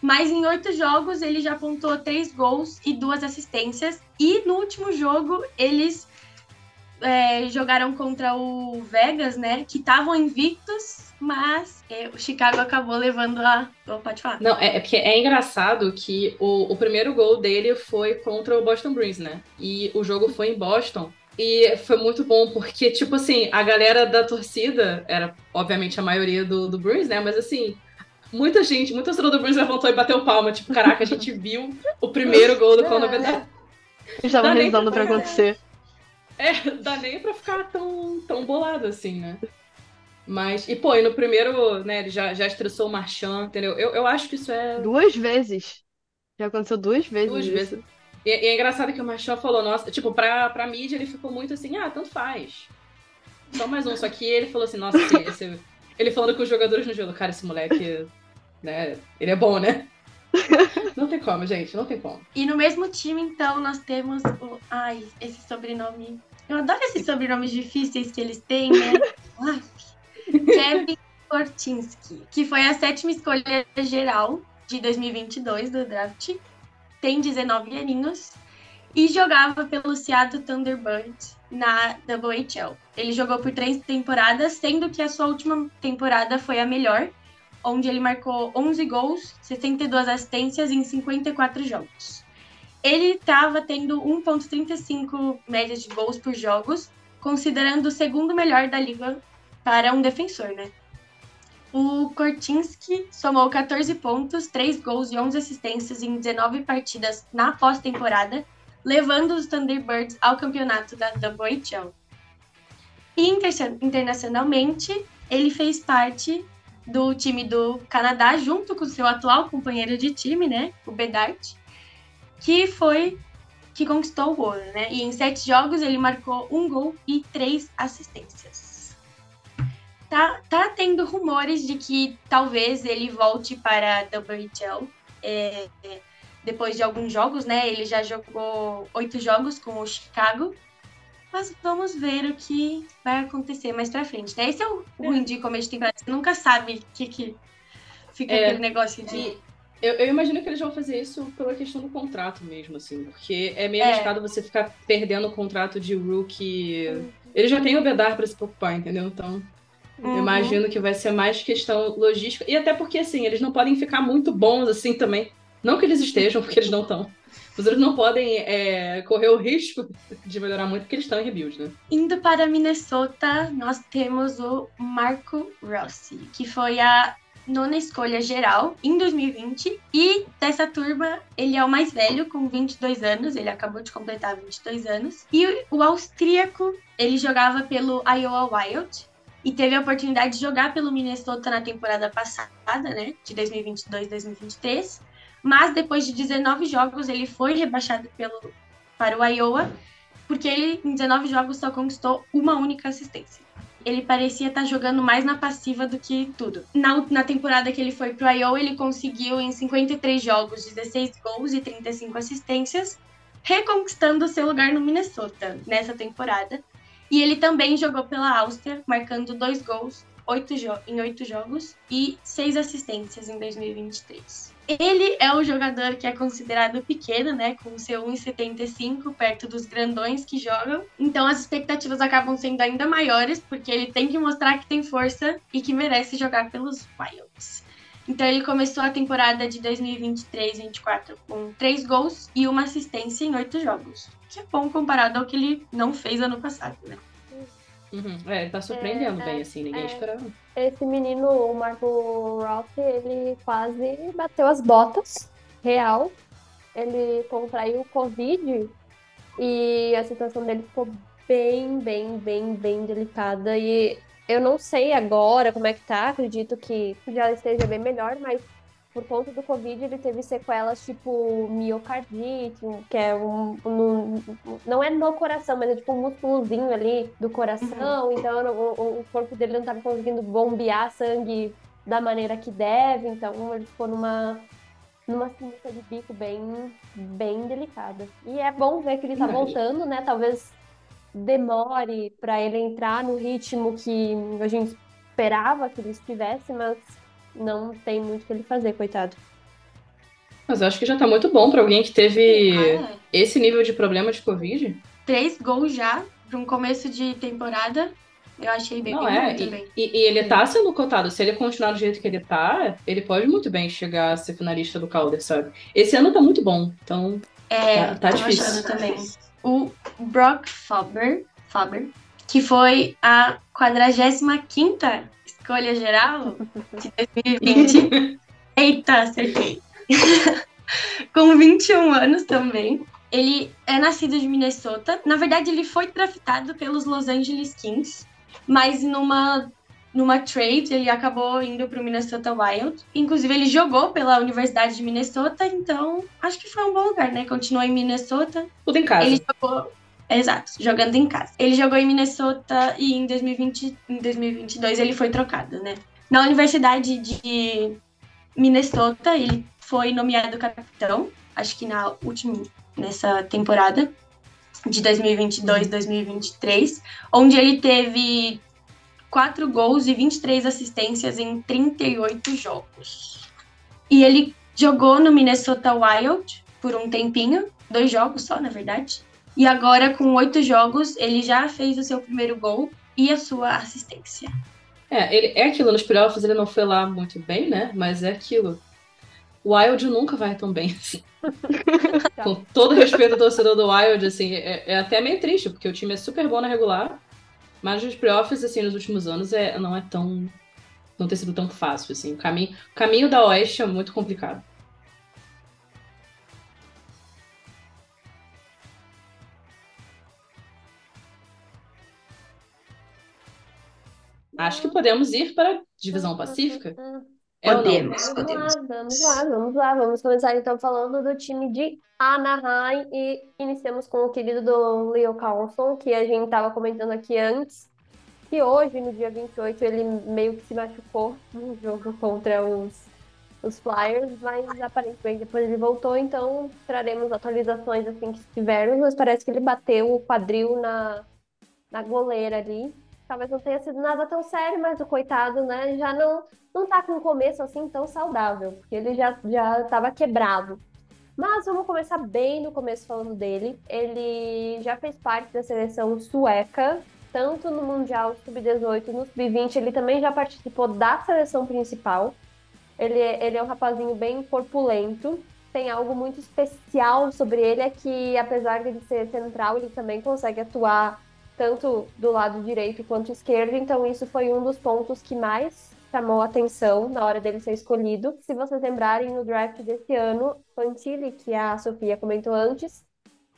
Mas em oito jogos ele já apontou três gols e duas assistências. E no último jogo eles é, jogaram contra o Vegas, né? Que estavam invictos, mas é, o Chicago acabou levando a. Oh, pode falar. Não, é, é, porque é engraçado que o, o primeiro gol dele foi contra o Boston Bruins, né? E o jogo foi em Boston. E foi muito bom, porque, tipo assim, a galera da torcida, era obviamente a maioria do, do Bruins, né? Mas assim, muita gente, muita torcida do Bruins levantou e bateu palma. Tipo, caraca, a gente viu o primeiro gol do Conor Bedard. Estavam rezando pra acontecer. É, dá nem pra ficar tão, tão bolado assim, né? Mas, e pô, e no primeiro, né, ele já, já estressou o Marchand, entendeu? Eu, eu acho que isso é. Duas vezes. Já aconteceu duas vezes. Duas isso. vezes. E, e, é engraçado que o Marchand falou, nossa, tipo, pra, pra mídia ele ficou muito assim, ah, tanto faz. Só mais um. Só que ele falou assim, nossa, esse, esse... ele falando com os jogadores no gelo, cara, esse moleque, né, ele é bom, né? Não tem como, gente, não tem como. E no mesmo time, então, nós temos o. Ai, esse sobrenome eu adoro esses sobrenomes difíceis que eles têm, né? Kevin Kortinski, que foi a sétima escolha geral de 2022 do draft. Tem 19 aninhos e jogava pelo Seattle Thunderbirds na WHL. Ele jogou por três temporadas, sendo que a sua última temporada foi a melhor, onde ele marcou 11 gols, 62 assistências em 54 jogos ele estava tendo 1,35 médias de gols por jogos, considerando o segundo melhor da liga para um defensor, né? O Kortinski somou 14 pontos, 3 gols e 11 assistências em 19 partidas na pós-temporada, levando os Thunderbirds ao campeonato da WHL. E internacionalmente, ele fez parte do time do Canadá, junto com seu atual companheiro de time, né, o Bedard, que foi que conquistou o ouro, né? E em sete jogos ele marcou um gol e três assistências. Tá, tá tendo rumores de que talvez ele volte para a WHL é, é, depois de alguns jogos, né? Ele já jogou oito jogos com o Chicago. Mas vamos ver o que vai acontecer mais pra frente, né? Esse é o ruim de começo de temporada. Você nunca sabe o que, que fica É, aquele negócio de. Eu, eu imagino que eles vão fazer isso pela questão do contrato mesmo, assim, porque é meio É. arriscado você ficar perdendo o contrato de rookie. Ele já tem o Bedar pra se preocupar, entendeu? Então, Uhum. imagino que vai ser mais questão logística. E até porque, assim, eles não podem ficar muito bons assim também. Não que eles estejam, porque eles não estão. Mas eles não podem é, correr o risco de melhorar muito, porque eles estão em rebuild, né? Indo para Minnesota, nós temos o Marco Rossi, que foi a nona escolha geral em 2020. E dessa turma, ele é o mais velho, com 22 anos. Ele acabou de completar 22 anos. E o austríaco, ele jogava pelo Iowa Wild. E teve a oportunidade de jogar pelo Minnesota na temporada passada, né? De 2022-2023. Mas depois de 19 jogos, ele foi rebaixado pelo, para o Iowa porque ele, em 19 jogos, só conquistou uma única assistência. Ele parecia estar jogando mais na passiva do que tudo. Na, na temporada que ele foi pro Iowa, ele conseguiu, em 53 jogos, 16 gols e 35 assistências, reconquistando seu lugar no Minnesota nessa temporada. E ele também jogou pela Áustria, marcando dois gols em oito jogos e seis assistências em 2023. Ele é o jogador que é considerado pequeno, né, com seu 1,75 perto dos grandões que jogam. Então as expectativas acabam sendo ainda maiores, porque ele tem que mostrar que tem força e que merece jogar pelos Wilds. Então ele começou a temporada de 2023-24 com três gols e uma assistência em oito jogos, que é bom comparado ao que ele não fez ano passado, né? Uhum. É, ele tá surpreendendo É, bem, assim, ninguém é. esperava. Esse menino, o Marco Rossi, ele quase bateu as botas, real. Ele contraiu Covid e a situação dele ficou bem, bem, bem, bem delicada. E eu não sei agora como é que tá, acredito que já esteja bem melhor, mas por conta do Covid ele teve sequelas tipo miocardite, que é um, um- não é no coração, mas é tipo um músculozinho ali do coração, então o, o corpo dele não estava conseguindo bombear sangue da maneira que deve, então ele ficou numa numa sinuca de bico bem bem delicada. E é bom ver que ele tá Imagina. voltando, né? Talvez demore para ele entrar no ritmo que a gente esperava que ele estivesse, mas não tem muito o que ele fazer, coitado. Mas eu acho que já tá muito bom pra alguém que teve Ah, esse nível de problema de Covid. três gols já para um começo de temporada. Eu achei bem, Não bem é, também. e, e ele tá sendo cotado. Se ele continuar do jeito que ele tá, ele pode muito bem chegar a ser finalista do Calder, sabe? Esse ano tá muito bom, então É, Tá- tá difícil. achando também. O Brock Faber, Faber, que foi a 45ª escolha geral de 2020. Eita, acertei. Com 21 anos também. Ele é nascido de Minnesota. Na verdade, ele foi draftado pelos Los Angeles Kings, mas numa numa trade, ele acabou indo para o Minnesota Wild. Inclusive, ele jogou pela Universidade de Minnesota, então acho que foi um bom lugar, né? Continuou em Minnesota. tudo em casa. Ele jogou. Exato, jogando em casa. Ele jogou em Minnesota e em 2020, em 2022 ele foi trocado, né? Na Universidade de Minnesota, ele foi nomeado capitão, acho que na última, nessa temporada de 2022-2023, onde ele teve 4 gols e 23 assistências em 38 jogos. E ele jogou no Minnesota Wild por um tempinho, dois jogos só, na verdade. E agora, com oito jogos, ele já fez o seu primeiro gol e a sua assistência. É, ele, é aquilo, nos playoffs ele não foi lá muito bem, né? Mas é aquilo. O Wild nunca vai tão bem assim. Com todo respeito ao torcedor do Wild, assim, é, é até meio triste, porque o time é super bom na regular, mas nos playoffs, assim, nos últimos anos, é, não é tão. Não tem sido tão fácil, assim. O caminho, o caminho da Oeste é muito complicado. Acho que podemos ir para a divisão pacífica. É? Podemos, Vamos podemos. lá, vamos lá, vamos lá. Vamos começar então falando do time de Anaheim e iniciamos com o querido do Leo Carlson, que a gente estava comentando aqui antes, que hoje, no dia 28, ele meio que se machucou no jogo contra os, os Flyers, mas aparentemente depois ele voltou, então traremos atualizações assim que tivermos, mas parece que ele bateu o quadril na, na goleira ali. Talvez não tenha sido nada tão sério, mas o coitado, né, já não, não tá com um começo assim tão saudável, porque ele já, já tava quebrado. Mas vamos começar bem no começo falando dele. Ele já fez parte da seleção sueca, tanto no Mundial Sub-18 no Sub-20, ele também já participou da seleção principal. Ele, ele é um rapazinho bem corpulento. Tem algo muito especial sobre ele, é que apesar de ele ser central, ele também consegue atuar tanto do lado direito quanto esquerdo, então isso foi um dos pontos que mais chamou atenção na hora dele ser escolhido. Se vocês lembrarem, no draft desse ano, Fantilli, que a Sofia comentou antes,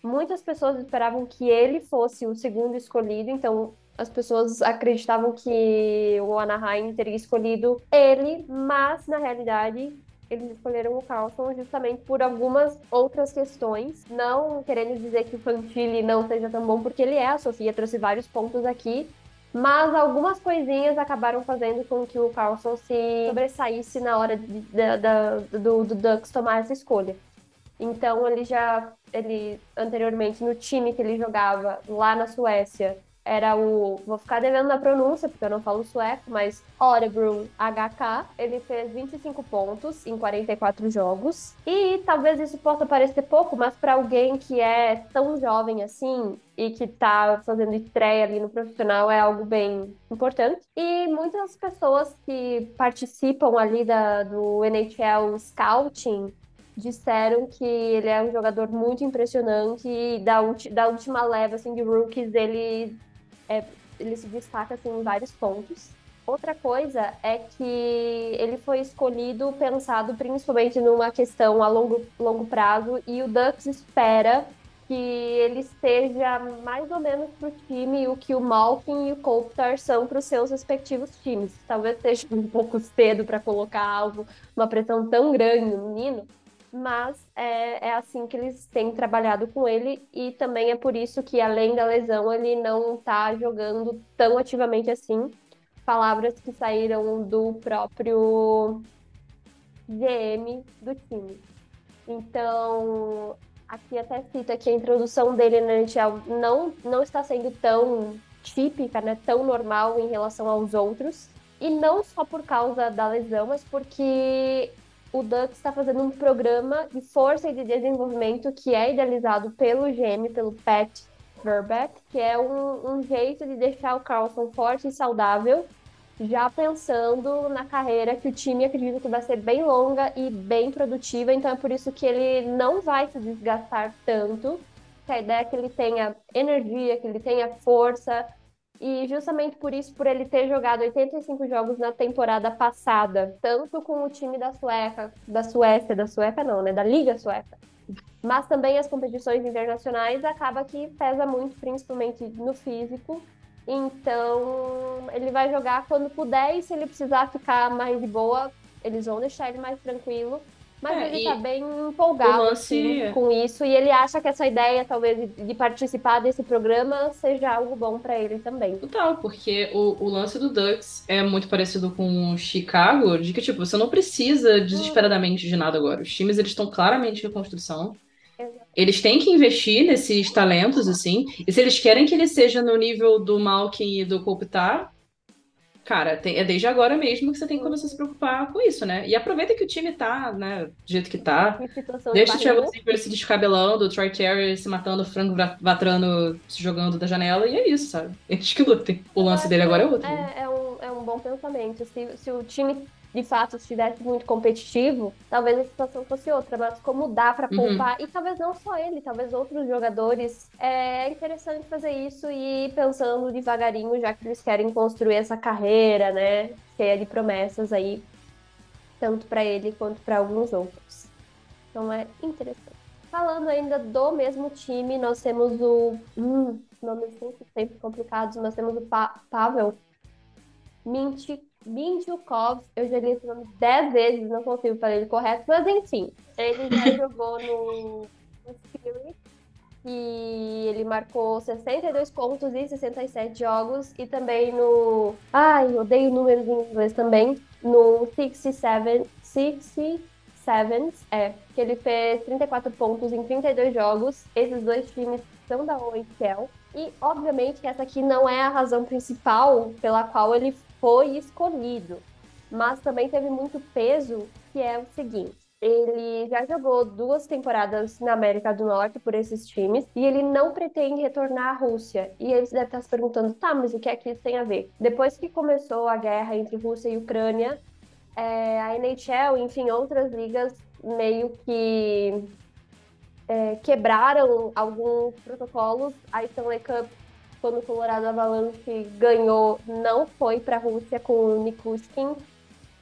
muitas pessoas esperavam que ele fosse o segundo escolhido, então as pessoas acreditavam que o Anaheim teria escolhido ele, mas na realidade eles escolheram o Carlson justamente por algumas outras questões. Não querendo dizer que o Fantilli não seja tão bom, porque ele é. A Sofia trouxe vários pontos aqui. Mas algumas coisinhas acabaram fazendo com que o Carlson se sobressaísse na hora de- da- da- do, do Ducks tomar essa escolha. Então ele já, ele anteriormente no time que ele jogava lá na Suécia, era o, vou ficar devendo na pronúncia porque eu não falo sueco, mas Orebro HK. Ele fez 25 pontos em 44 jogos. E talvez isso possa parecer pouco, mas para alguém que é tão jovem assim e que tá fazendo estreia ali no profissional é algo bem importante. E muitas pessoas que participam ali da, do NHL Scouting disseram que ele é um jogador muito impressionante e da, da última leva assim, de rookies ele, é, ele se destaca assim, em vários pontos. Outra coisa é que ele foi escolhido pensado principalmente numa questão a longo, longo prazo e o Ducks espera que ele esteja mais ou menos para o time o que o Malkin e o Kopitar são para os seus respectivos times. Talvez seja um pouco cedo para colocar algo, uma pressão tão grande no menino, mas é, é assim que eles têm trabalhado com ele e também é por isso que, além da lesão, ele não está jogando tão ativamente assim. Palavras que saíram do próprio GM do time. Então, aqui até cita que a introdução dele na NHL não, não está sendo tão típica, né, tão normal em relação aos outros. E não só por causa da lesão, mas porque o Ducks está fazendo um programa de força e de desenvolvimento que é idealizado pelo GM, pelo Pat Verbeck, que é um, um jeito de deixar o Carlson forte e saudável, já pensando na carreira que o time acredita que vai ser bem longa e bem produtiva, então é por isso que ele não vai se desgastar tanto, que a ideia é que ele tenha energia, que ele tenha força, e justamente por isso, por ele ter jogado 85 jogos na temporada passada, tanto com o time da Sueca, da Suécia, da Sueca não, né, da Liga Sueca, mas também as competições internacionais, acaba que pesa muito, principalmente no físico. Então, ele vai jogar quando puder e se ele precisar ficar mais de boa, eles vão deixar ele mais tranquilo. Mas É, ele tá bem empolgado lance- assim, com isso e ele acha que essa ideia, talvez, de, de participar desse programa seja algo bom para ele também. Total, porque o, o lance do Ducks é muito parecido com o Chicago, de que, tipo, você não precisa desesperadamente de nada agora. Os times, eles estão claramente em reconstrução. Exato. Eles têm que investir nesses talentos, assim. E se eles querem que ele seja no nível do Malkin e do Kopitar, cara, tem- é desde agora mesmo que você tem que começar a se preocupar com isso, né? E aproveita que o time tá, né, do jeito que tá. Deixa o. Thiago Silva se descabelando, o Troy Terry se matando, o Franco Va- Vatrano se jogando da janela, e é isso, sabe? Eles que lutem. O lance dele agora é outro. né? É, é um, é um bom pensamento. Se, se o time de fato estivesse muito competitivo, talvez a situação fosse outra. Mas como dá pra Uhum. poupar, e talvez não só ele, talvez outros jogadores, é interessante fazer isso e ir pensando devagarinho, já que eles querem construir essa carreira, né? Cheia de promessas aí, tanto pra ele quanto pra alguns outros. Então é interessante. Falando ainda do mesmo time, nós temos o. Hum, nomes sempre, complicados. Nós temos o Pa- Pavel Mintyukov. Eu já li esse nome dez vezes, não consigo falar ele correto, mas enfim. Ele já jogou no, no Spirit e ele marcou 62 pontos em 67 jogos e também no. Ai, odeio números em inglês também. No 67, 67 é, que ele fez 34 pontos em 32 jogos. Esses dois times são da OHL. E, obviamente, essa aqui não é a razão principal pela qual ele foi escolhido. Mas também teve muito peso, que é o seguinte. Ele já jogou duas temporadas na América do Norte por esses times e ele não pretende retornar à Rússia. E eles devem estar se perguntando, tá, mas o que é que isso tem a ver? Depois que começou a guerra entre Rússia e Ucrânia, é, a NHL, enfim, outras ligas meio que é, quebraram alguns protocolos. A Stanley Cup, quando o Colorado Avalanche ganhou, não foi para a Rússia com o Nikushkin.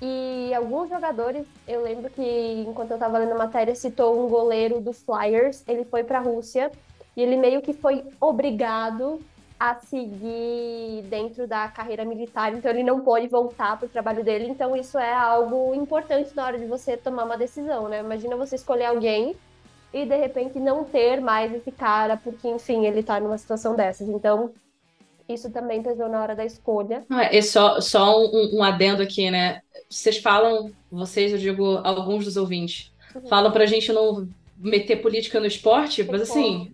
E alguns jogadores, eu lembro que enquanto eu estava lendo a matéria, citou um goleiro do Flyers, ele foi para a Rússia e ele meio que foi obrigado a seguir dentro da carreira militar, então ele não pôde voltar para o trabalho dele, então isso é algo importante na hora de você tomar uma decisão, né? Imagina você escolher alguém e de repente não ter mais esse cara, porque enfim, ele está numa situação dessas. Então, isso também pesou na hora da escolha. Ah, e só, só um, um adendo aqui, né? Vocês falam, vocês, eu digo, alguns dos ouvintes, uhum. falam pra gente não meter política no esporte, mas assim,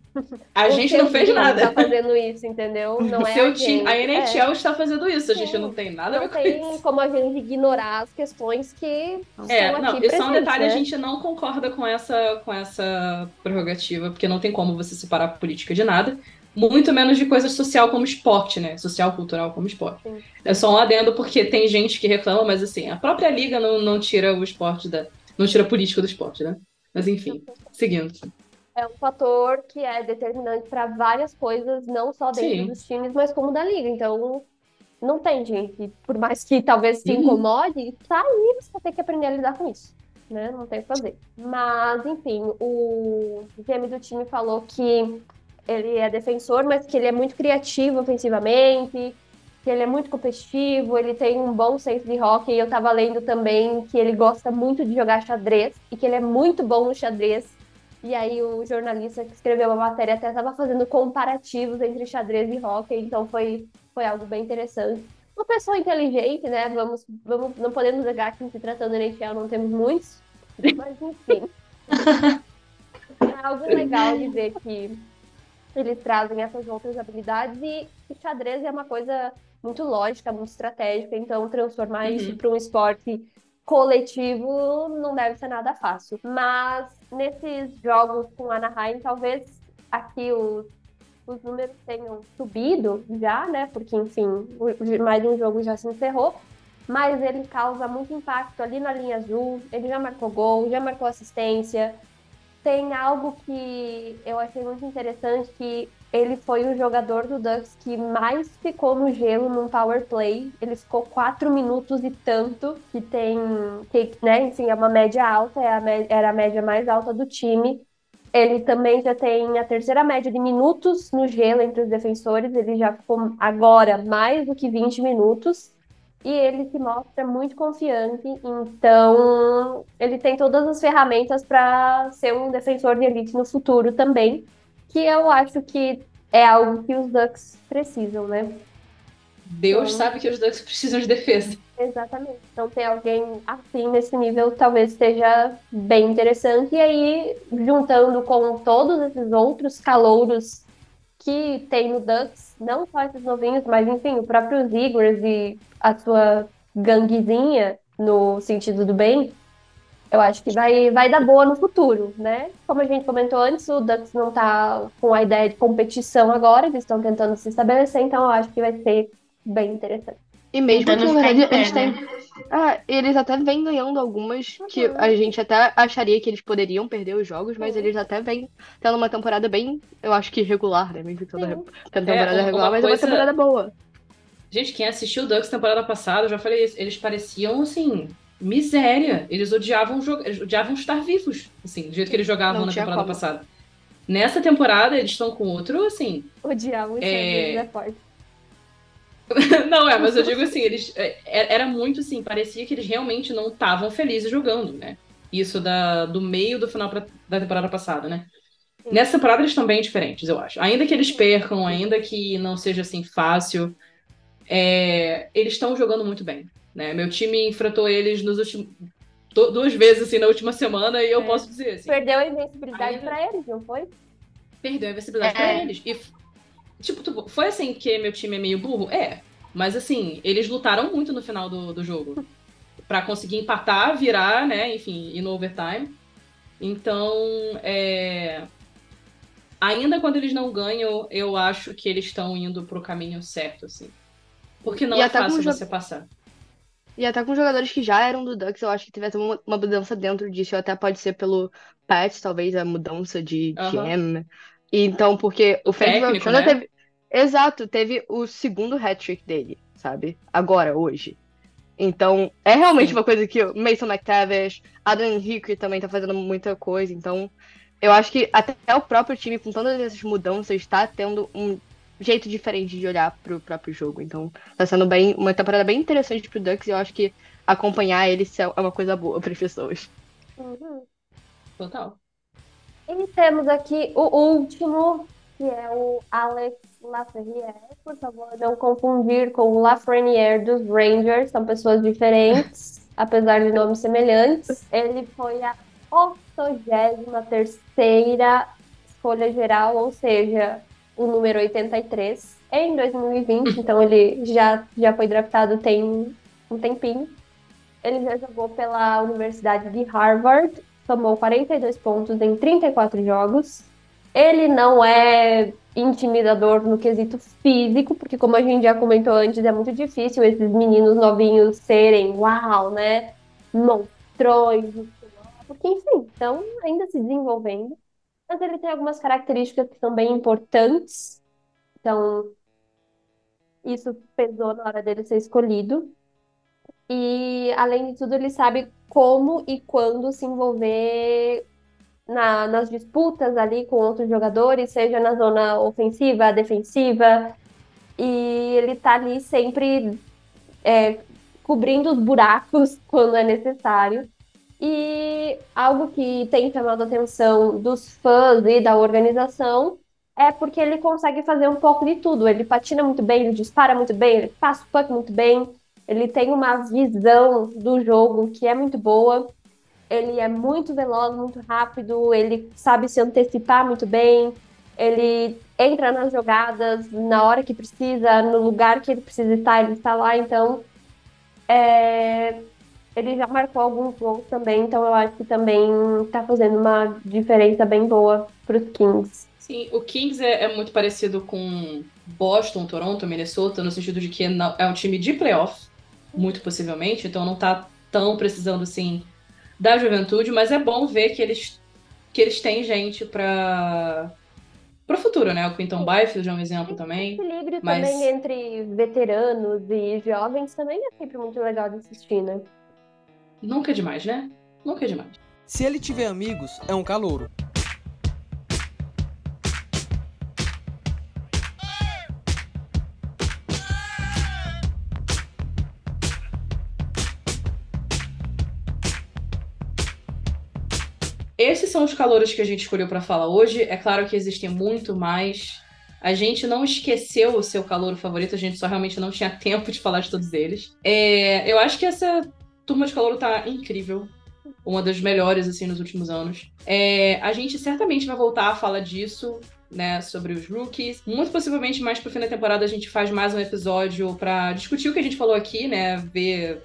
a gente não fez nada. Não tá fazendo isso, entendeu? Não o é seu a, time, a NHL é. está fazendo isso, a gente Sim. não tem nada não a ver com tem isso. como a gente ignorar as questões que é, estão não, aqui só um detalhe, né? a gente não concorda com essa, com essa prerrogativa, porque não tem como você separar política de nada muito menos de coisa social como esporte, né? Social, cultural como esporte. Sim. É só um adendo, porque tem gente que reclama, mas assim, a própria liga não, não tira o esporte da. não tira a política do esporte, né? Mas enfim, seguindo. É um fator que é determinante para várias coisas, não só dentro Sim. dos times, mas como da liga. Então, não tem, gente. Por mais que talvez se Uhum. incomode, tá aí, você tem que aprender a lidar com isso. Né? Não tem o que fazer. Mas, enfim, o GM do time falou que ele é defensor, mas que ele é muito criativo ofensivamente, que ele é muito competitivo, ele tem um bom senso de hockey. Eu tava lendo também que ele gosta muito de jogar xadrez e que ele é muito bom no xadrez. E aí o jornalista que escreveu a matéria até estava fazendo comparativos entre xadrez e hockey, então foi, foi algo bem interessante. Uma pessoa inteligente, né? Vamos, vamos, não podemos negar que se tratando de NHL não temos muitos, mas enfim. é algo legal de ver que eles trazem essas outras habilidades e o xadrez é uma coisa muito lógica, muito estratégica, então transformar Uhum. isso para um esporte coletivo não deve ser nada fácil. Mas nesses jogos com Anaheim, talvez aqui os, os números tenham subido já, né? Porque, enfim, mais um jogo já se encerrou. Mas ele causa muito impacto ali na linha azul. Ele já marcou gol, já marcou assistência. Tem algo que eu achei muito interessante que ele foi o jogador do Ducks que mais ficou no gelo num power play. Ele ficou quatro minutos e tanto, que tem, que, né, enfim, é uma média alta, é a era a média mais alta do time. Ele também já tem a terceira média de minutos no gelo entre os defensores. Ele já ficou agora mais do que 20 minutos. E ele se mostra muito confiante, então ele tem todas as ferramentas para ser um defensor de elite no futuro também, que eu acho que é algo que os Ducks precisam, né? Deus Então- sabe que os Ducks precisam de defesa. Exatamente. Então ter alguém assim nesse nível talvez seja bem interessante. E aí, juntando com todos esses outros calouros que tem no Ducks, não só esses novinhos, mas enfim, o próprio Zigors e a sua ganguezinha, no sentido do bem, eu acho que vai, vai dar boa no futuro, né? Como a gente comentou antes, o Ducks não tá com a ideia de competição agora, eles estão tentando se estabelecer, então eu acho que vai ser bem interessante. E mesmo que, na verdade, eles têm. né? Ah, eles até vêm ganhando algumas que a gente até acharia que eles poderiam perder os jogos, mas Uhum. eles até vêm tendo uma temporada bem, eu acho que regular, né? Mesmo que toda Sim. tendo temporada uma regular, mas é uma temporada boa. Gente, quem assistiu o Ducks temporada passada, eu já falei isso, eles pareciam, assim, miséria. Eles odiavam, odiavam estar vivos, assim, do jeito que eles jogavam Não na temporada como. passada. Nessa temporada, eles estão com outro, assim, Odiar os É. é... é forte. não, é, mas eu digo assim, eles. é, Era muito assim, parecia que eles realmente não estavam felizes jogando, né? Isso da, do meio do final pra- da temporada passada, né? Nessa temporada eles estão bem diferentes, eu acho. Ainda que eles percam, ainda que não seja assim fácil, é, eles estão jogando muito bem. Né? Meu time enfrentou eles nos últimos. du- Duas vezes assim na última semana, e eu É. posso dizer assim, Perdeu a invencibilidade pra eles, não foi? perdeu a invencibilidade É. pra eles. E, tipo, tu- foi assim que meu time é meio burro? É. Mas assim, eles lutaram muito no final do, do jogo. Pra conseguir empatar, virar, né? Enfim, ir no overtime. Então, é... ainda quando eles não ganham, eu acho que eles estão indo pro caminho certo, assim. Porque não E é fácil você passar. E até com jogadores que já eram do Ducks, eu acho que tivesse uma, uma mudança dentro disso. Até pode ser pelo Pat, talvez, a mudança de. GM. E Então, porque o Volchona né? teve. Exato, teve o segundo hat-trick dele, sabe? Agora, hoje. Então, é realmente Sim. uma coisa que o Mason McTavish, Adam Henrique também tá fazendo muita coisa. Então, eu acho que até o próprio time, com todas essas mudanças, está tendo um jeito diferente de olhar pro próprio jogo. Então, tá sendo bem uma temporada bem interessante pro Ducks e eu acho que acompanhar eles é uma coisa boa para as pessoas. Uhum. Total. E temos aqui o último, que é o Alex Lafreniere. Por favor, não confundir com o Lafreniere dos Rangers, são pessoas diferentes, apesar de nomes semelhantes. Ele foi a 83ª escolha geral, ou seja, o número 83, em 2020, então ele já, já foi draftado tem um tempinho. Ele já jogou pela Universidade de Harvard, tomou 42 pontos em 34 jogos. Ele não é intimidador no quesito físico, porque como a gente já comentou antes, é muito difícil esses meninos novinhos serem, uau, né? Monstrões, porque enfim, estão ainda se desenvolvendo. Mas ele tem algumas características que são bem importantes. Então, isso pesou na hora dele ser escolhido. E, além de tudo, ele sabe como e quando se envolver na- nas disputas ali com outros jogadores, seja na zona ofensiva, defensiva. E ele tá ali sempre é, cobrindo os buracos quando é necessário. E algo que tem chamado a atenção dos fãs e da organização é porque ele consegue fazer um pouco de tudo. Ele patina muito bem, ele dispara muito bem, ele passa o puck muito bem. Ele tem uma visão do jogo que é muito boa. Ele é muito veloz, muito rápido, ele sabe se antecipar muito bem. Ele entra nas jogadas na hora que precisa, no lugar que ele precisa estar, ele está lá. Então, é, ele já marcou alguns gols também. Então, eu acho que também está fazendo uma diferença bem boa para os Kings. Sim, o Kings é, é muito parecido com Boston, Toronto, Minnesota, no sentido de que não- é um time de playoff, muito possivelmente, então não tá tão precisando assim da juventude, mas é bom ver que eles que eles têm gente para pro futuro, né? O Quinton Byfield é um exemplo também. equilíbrio mas- também entre veteranos e jovens também é sempre muito legal de assistir, né? Nunca é demais, né? Nunca é demais. Se ele tiver amigos, é um calouro. Esses são os calores que a gente escolheu para falar hoje. É claro que existem muito mais. A gente não esqueceu o seu calor favorito, a gente só realmente não tinha tempo de falar de todos eles. É, eu acho que essa turma de calor tá incrível. Uma das melhores, assim, nos últimos anos. É, a gente certamente vai voltar a falar disso, né, sobre os rookies. Muito possivelmente, mais pro fim da temporada, a gente faz mais um episódio para discutir o que a gente falou aqui, né, ver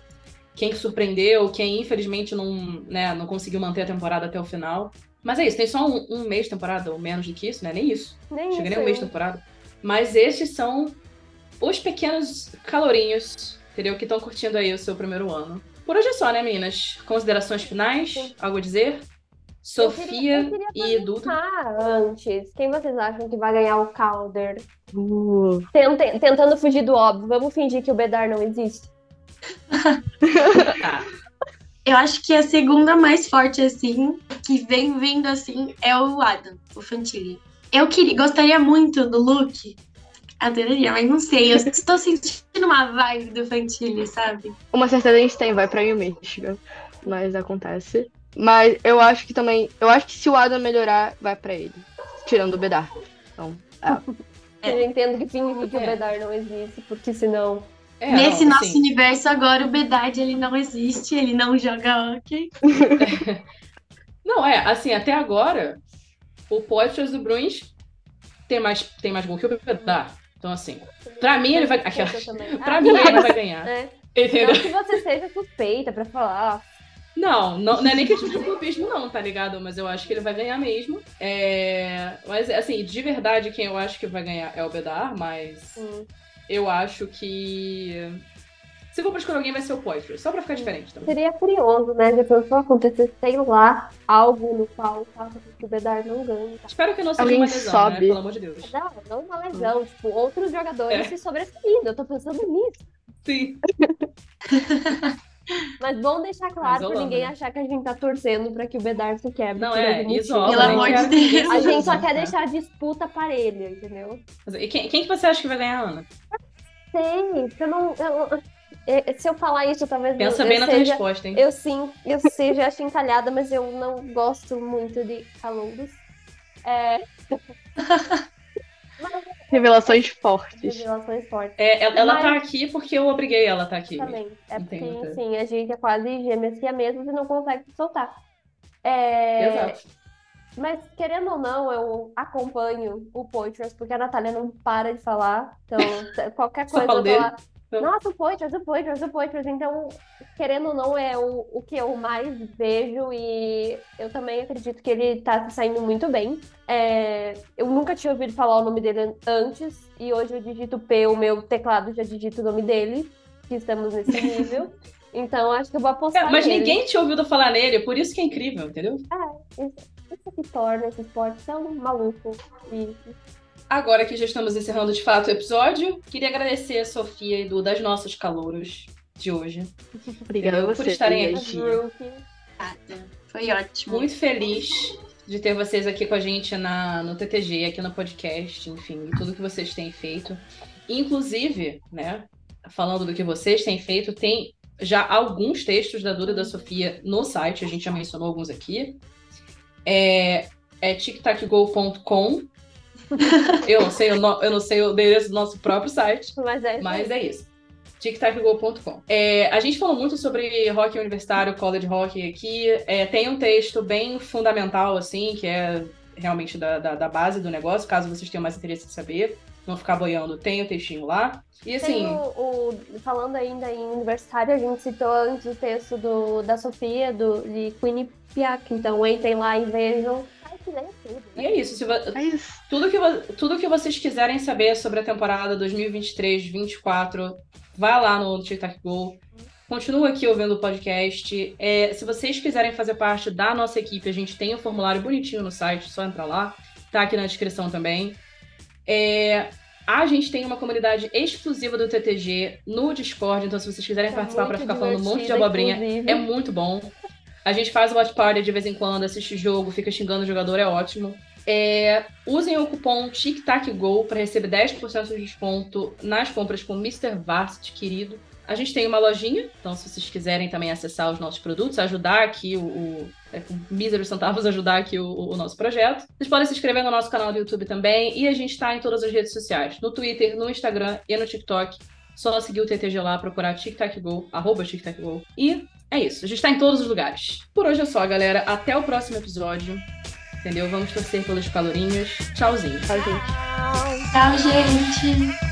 quem que surpreendeu, quem infelizmente não, né, não conseguiu manter a temporada até o final. Mas é isso, tem só um, um mês de temporada, ou menos do que isso, né? Nem isso. Nem Chega nem isso um mês de aí. temporada. Mas esses são os pequenos calorinhos, entendeu? Que estão curtindo aí o seu primeiro ano. Por hoje é só, né, meninas? Considerações finais? Sim. Algo a dizer? Eu queria- Sofia eu queria e. Ah, antes, quem vocês acham que vai ganhar o Calder? Uh, Tente- tentando fugir do óbvio, vamos fingir que o Bedar não existe? Tá. Eu acho que a segunda mais forte, assim, que vem vindo assim, é o Adam, o Fantilli. Eu queria, gostaria muito do Luke Adoraria, mas não sei. Eu estou sentindo uma vibe do Fantilli, sabe? Uma certeza a gente tem, vai pra Michigan. Mas acontece. Mas eu acho que também. Eu acho que se o Adam melhorar, vai pra ele. Tirando o Bedar. Então. É. Eu entendo que finge que o Bedar não existe, porque senão. É, Nesse não, nosso assim... universo agora, o Bedard ele não existe, ele não joga hockey. não, é, assim, até agora, o Poitras do Bruins tem mais, tem mais gol que o Bedard. Então, assim, pra mim ele vai. Aquela... pra ah, mim ele vai ganhar. É. Entendeu? Não que você seja suspeita pra falar. Não, não, não é nem questão de clubismo, não, tá ligado? Mas eu acho que ele vai ganhar mesmo. É... Mas, assim, de verdade, quem eu acho que vai ganhar é o Bedar, mas hum. eu acho que. Se for pra escolher alguém, vai ser o Poitras, só pra ficar diferente também. Seria curioso, né? Depois só acontecer, sei lá, algo no qual faça que o Bedar não ganhe. Tá? Espero que não seja alguém uma lesão, né? sobe. né? Pelo amor de Deus. Não, não uma lesão. Hum. Tipo, outros jogadores é. se sobressaindo. Eu tô pensando nisso. Sim. Mas bom deixar claro para ninguém né? achar que a gente tá torcendo para que o Bedar se quebre. Não, é, isola. Pelo amor de Deus. A gente só quer deixar a disputa parelha, entendeu? E quem, quem que você acha que vai ganhar, Ana? Sei, eu não. Eu, se eu falar isso, talvez Pensa bem na seja, tua resposta, hein? Eu sim, eu seja encalhada, mas eu não gosto muito de calouros. É... Revelações fortes. Revelações fortes. É, ela, ela tá Mas... tá aqui porque eu obriguei ela a tá aqui. Também. É porque, Entendo. sim, a gente é quase gêmeas que é mesmo e não consegue se soltar. É... Exato. Mas, querendo ou não, eu acompanho o Poitras, porque a Natália não para de falar. Então, qualquer coisa eu tô lá. Nossa, o Poitras, o Poitras, o Poitras. Então, querendo ou não, é o, o que eu mais vejo e eu também acredito que ele tá saindo muito bem. É, eu nunca tinha ouvido falar o nome dele antes e hoje eu digito P, o meu teclado já digita o nome dele, que estamos nesse nível. então, acho que eu vou apostar é, Mas nele. ninguém tinha ouvido falar nele, por isso que é incrível, entendeu? É, isso, isso que torna esse esporte tão maluco e Agora que já estamos encerrando de fato o episódio, queria agradecer a Sofia e Edu das nossas calouros de hoje. Obrigada por estarem aqui. Foi ótimo. Muito feliz de ter vocês aqui com a gente na, no TTG, aqui no podcast, enfim, tudo que vocês têm feito. Inclusive, né, falando do que vocês têm feito, tem já alguns textos da Duda e da Sofia no site, a gente já mencionou alguns aqui. É, é tictacgo.com eu não sei o no, eu não sei o endereço do nosso próprio site, mas é, mas é isso. TicTacGo.com. É, a gente falou muito sobre rock universitário, college rock aqui. É, tem um texto bem fundamental, assim, que é realmente da, da, da, base do negócio, caso vocês tenham mais interesse em saber, não ficar boiando, tem o textinho lá. E assim. O, o, falando ainda em universitário, a gente citou antes o texto do, da Sofia, do, de Quinnipiac, então entrem lá e vejam né? E é isso. Se vo... é isso. Tudo, que vo... Tudo que vocês quiserem saber sobre a temporada 2023-24, vá lá no TikTok Go. Continua aqui ouvindo o podcast. É, se vocês quiserem fazer parte da nossa equipe, a gente tem um formulário bonitinho no site, só entrar lá. Tá aqui na descrição também. É, a gente tem uma comunidade exclusiva do TTG no Discord, então se vocês quiserem é participar para ficar falando um monte de abobrinha, inclusive. é muito bom. A gente faz watch party de vez em quando, assiste jogo, fica xingando o jogador, é ótimo. É, usem o cupom TICTACGO para receber 10% de desconto nas compras com Mr. Vast, querido. A gente tem uma lojinha, então se vocês quiserem também acessar os nossos produtos, ajudar aqui o, o é, com míseros centavos ajudar aqui o, o, nosso projeto. Vocês podem se inscrever no nosso canal do YouTube também e a gente está em todas as redes sociais, no Twitter, no Instagram e no TikTok. Só seguir o TTG lá, procurar TicTacGo, arroba TicTacGo. E é isso, a gente tá em todos os lugares. Por hoje é só, galera. Até o próximo episódio. Entendeu? Vamos torcer pelos calorinhos. Tchauzinho. Tchau, gente. Tchau, gente.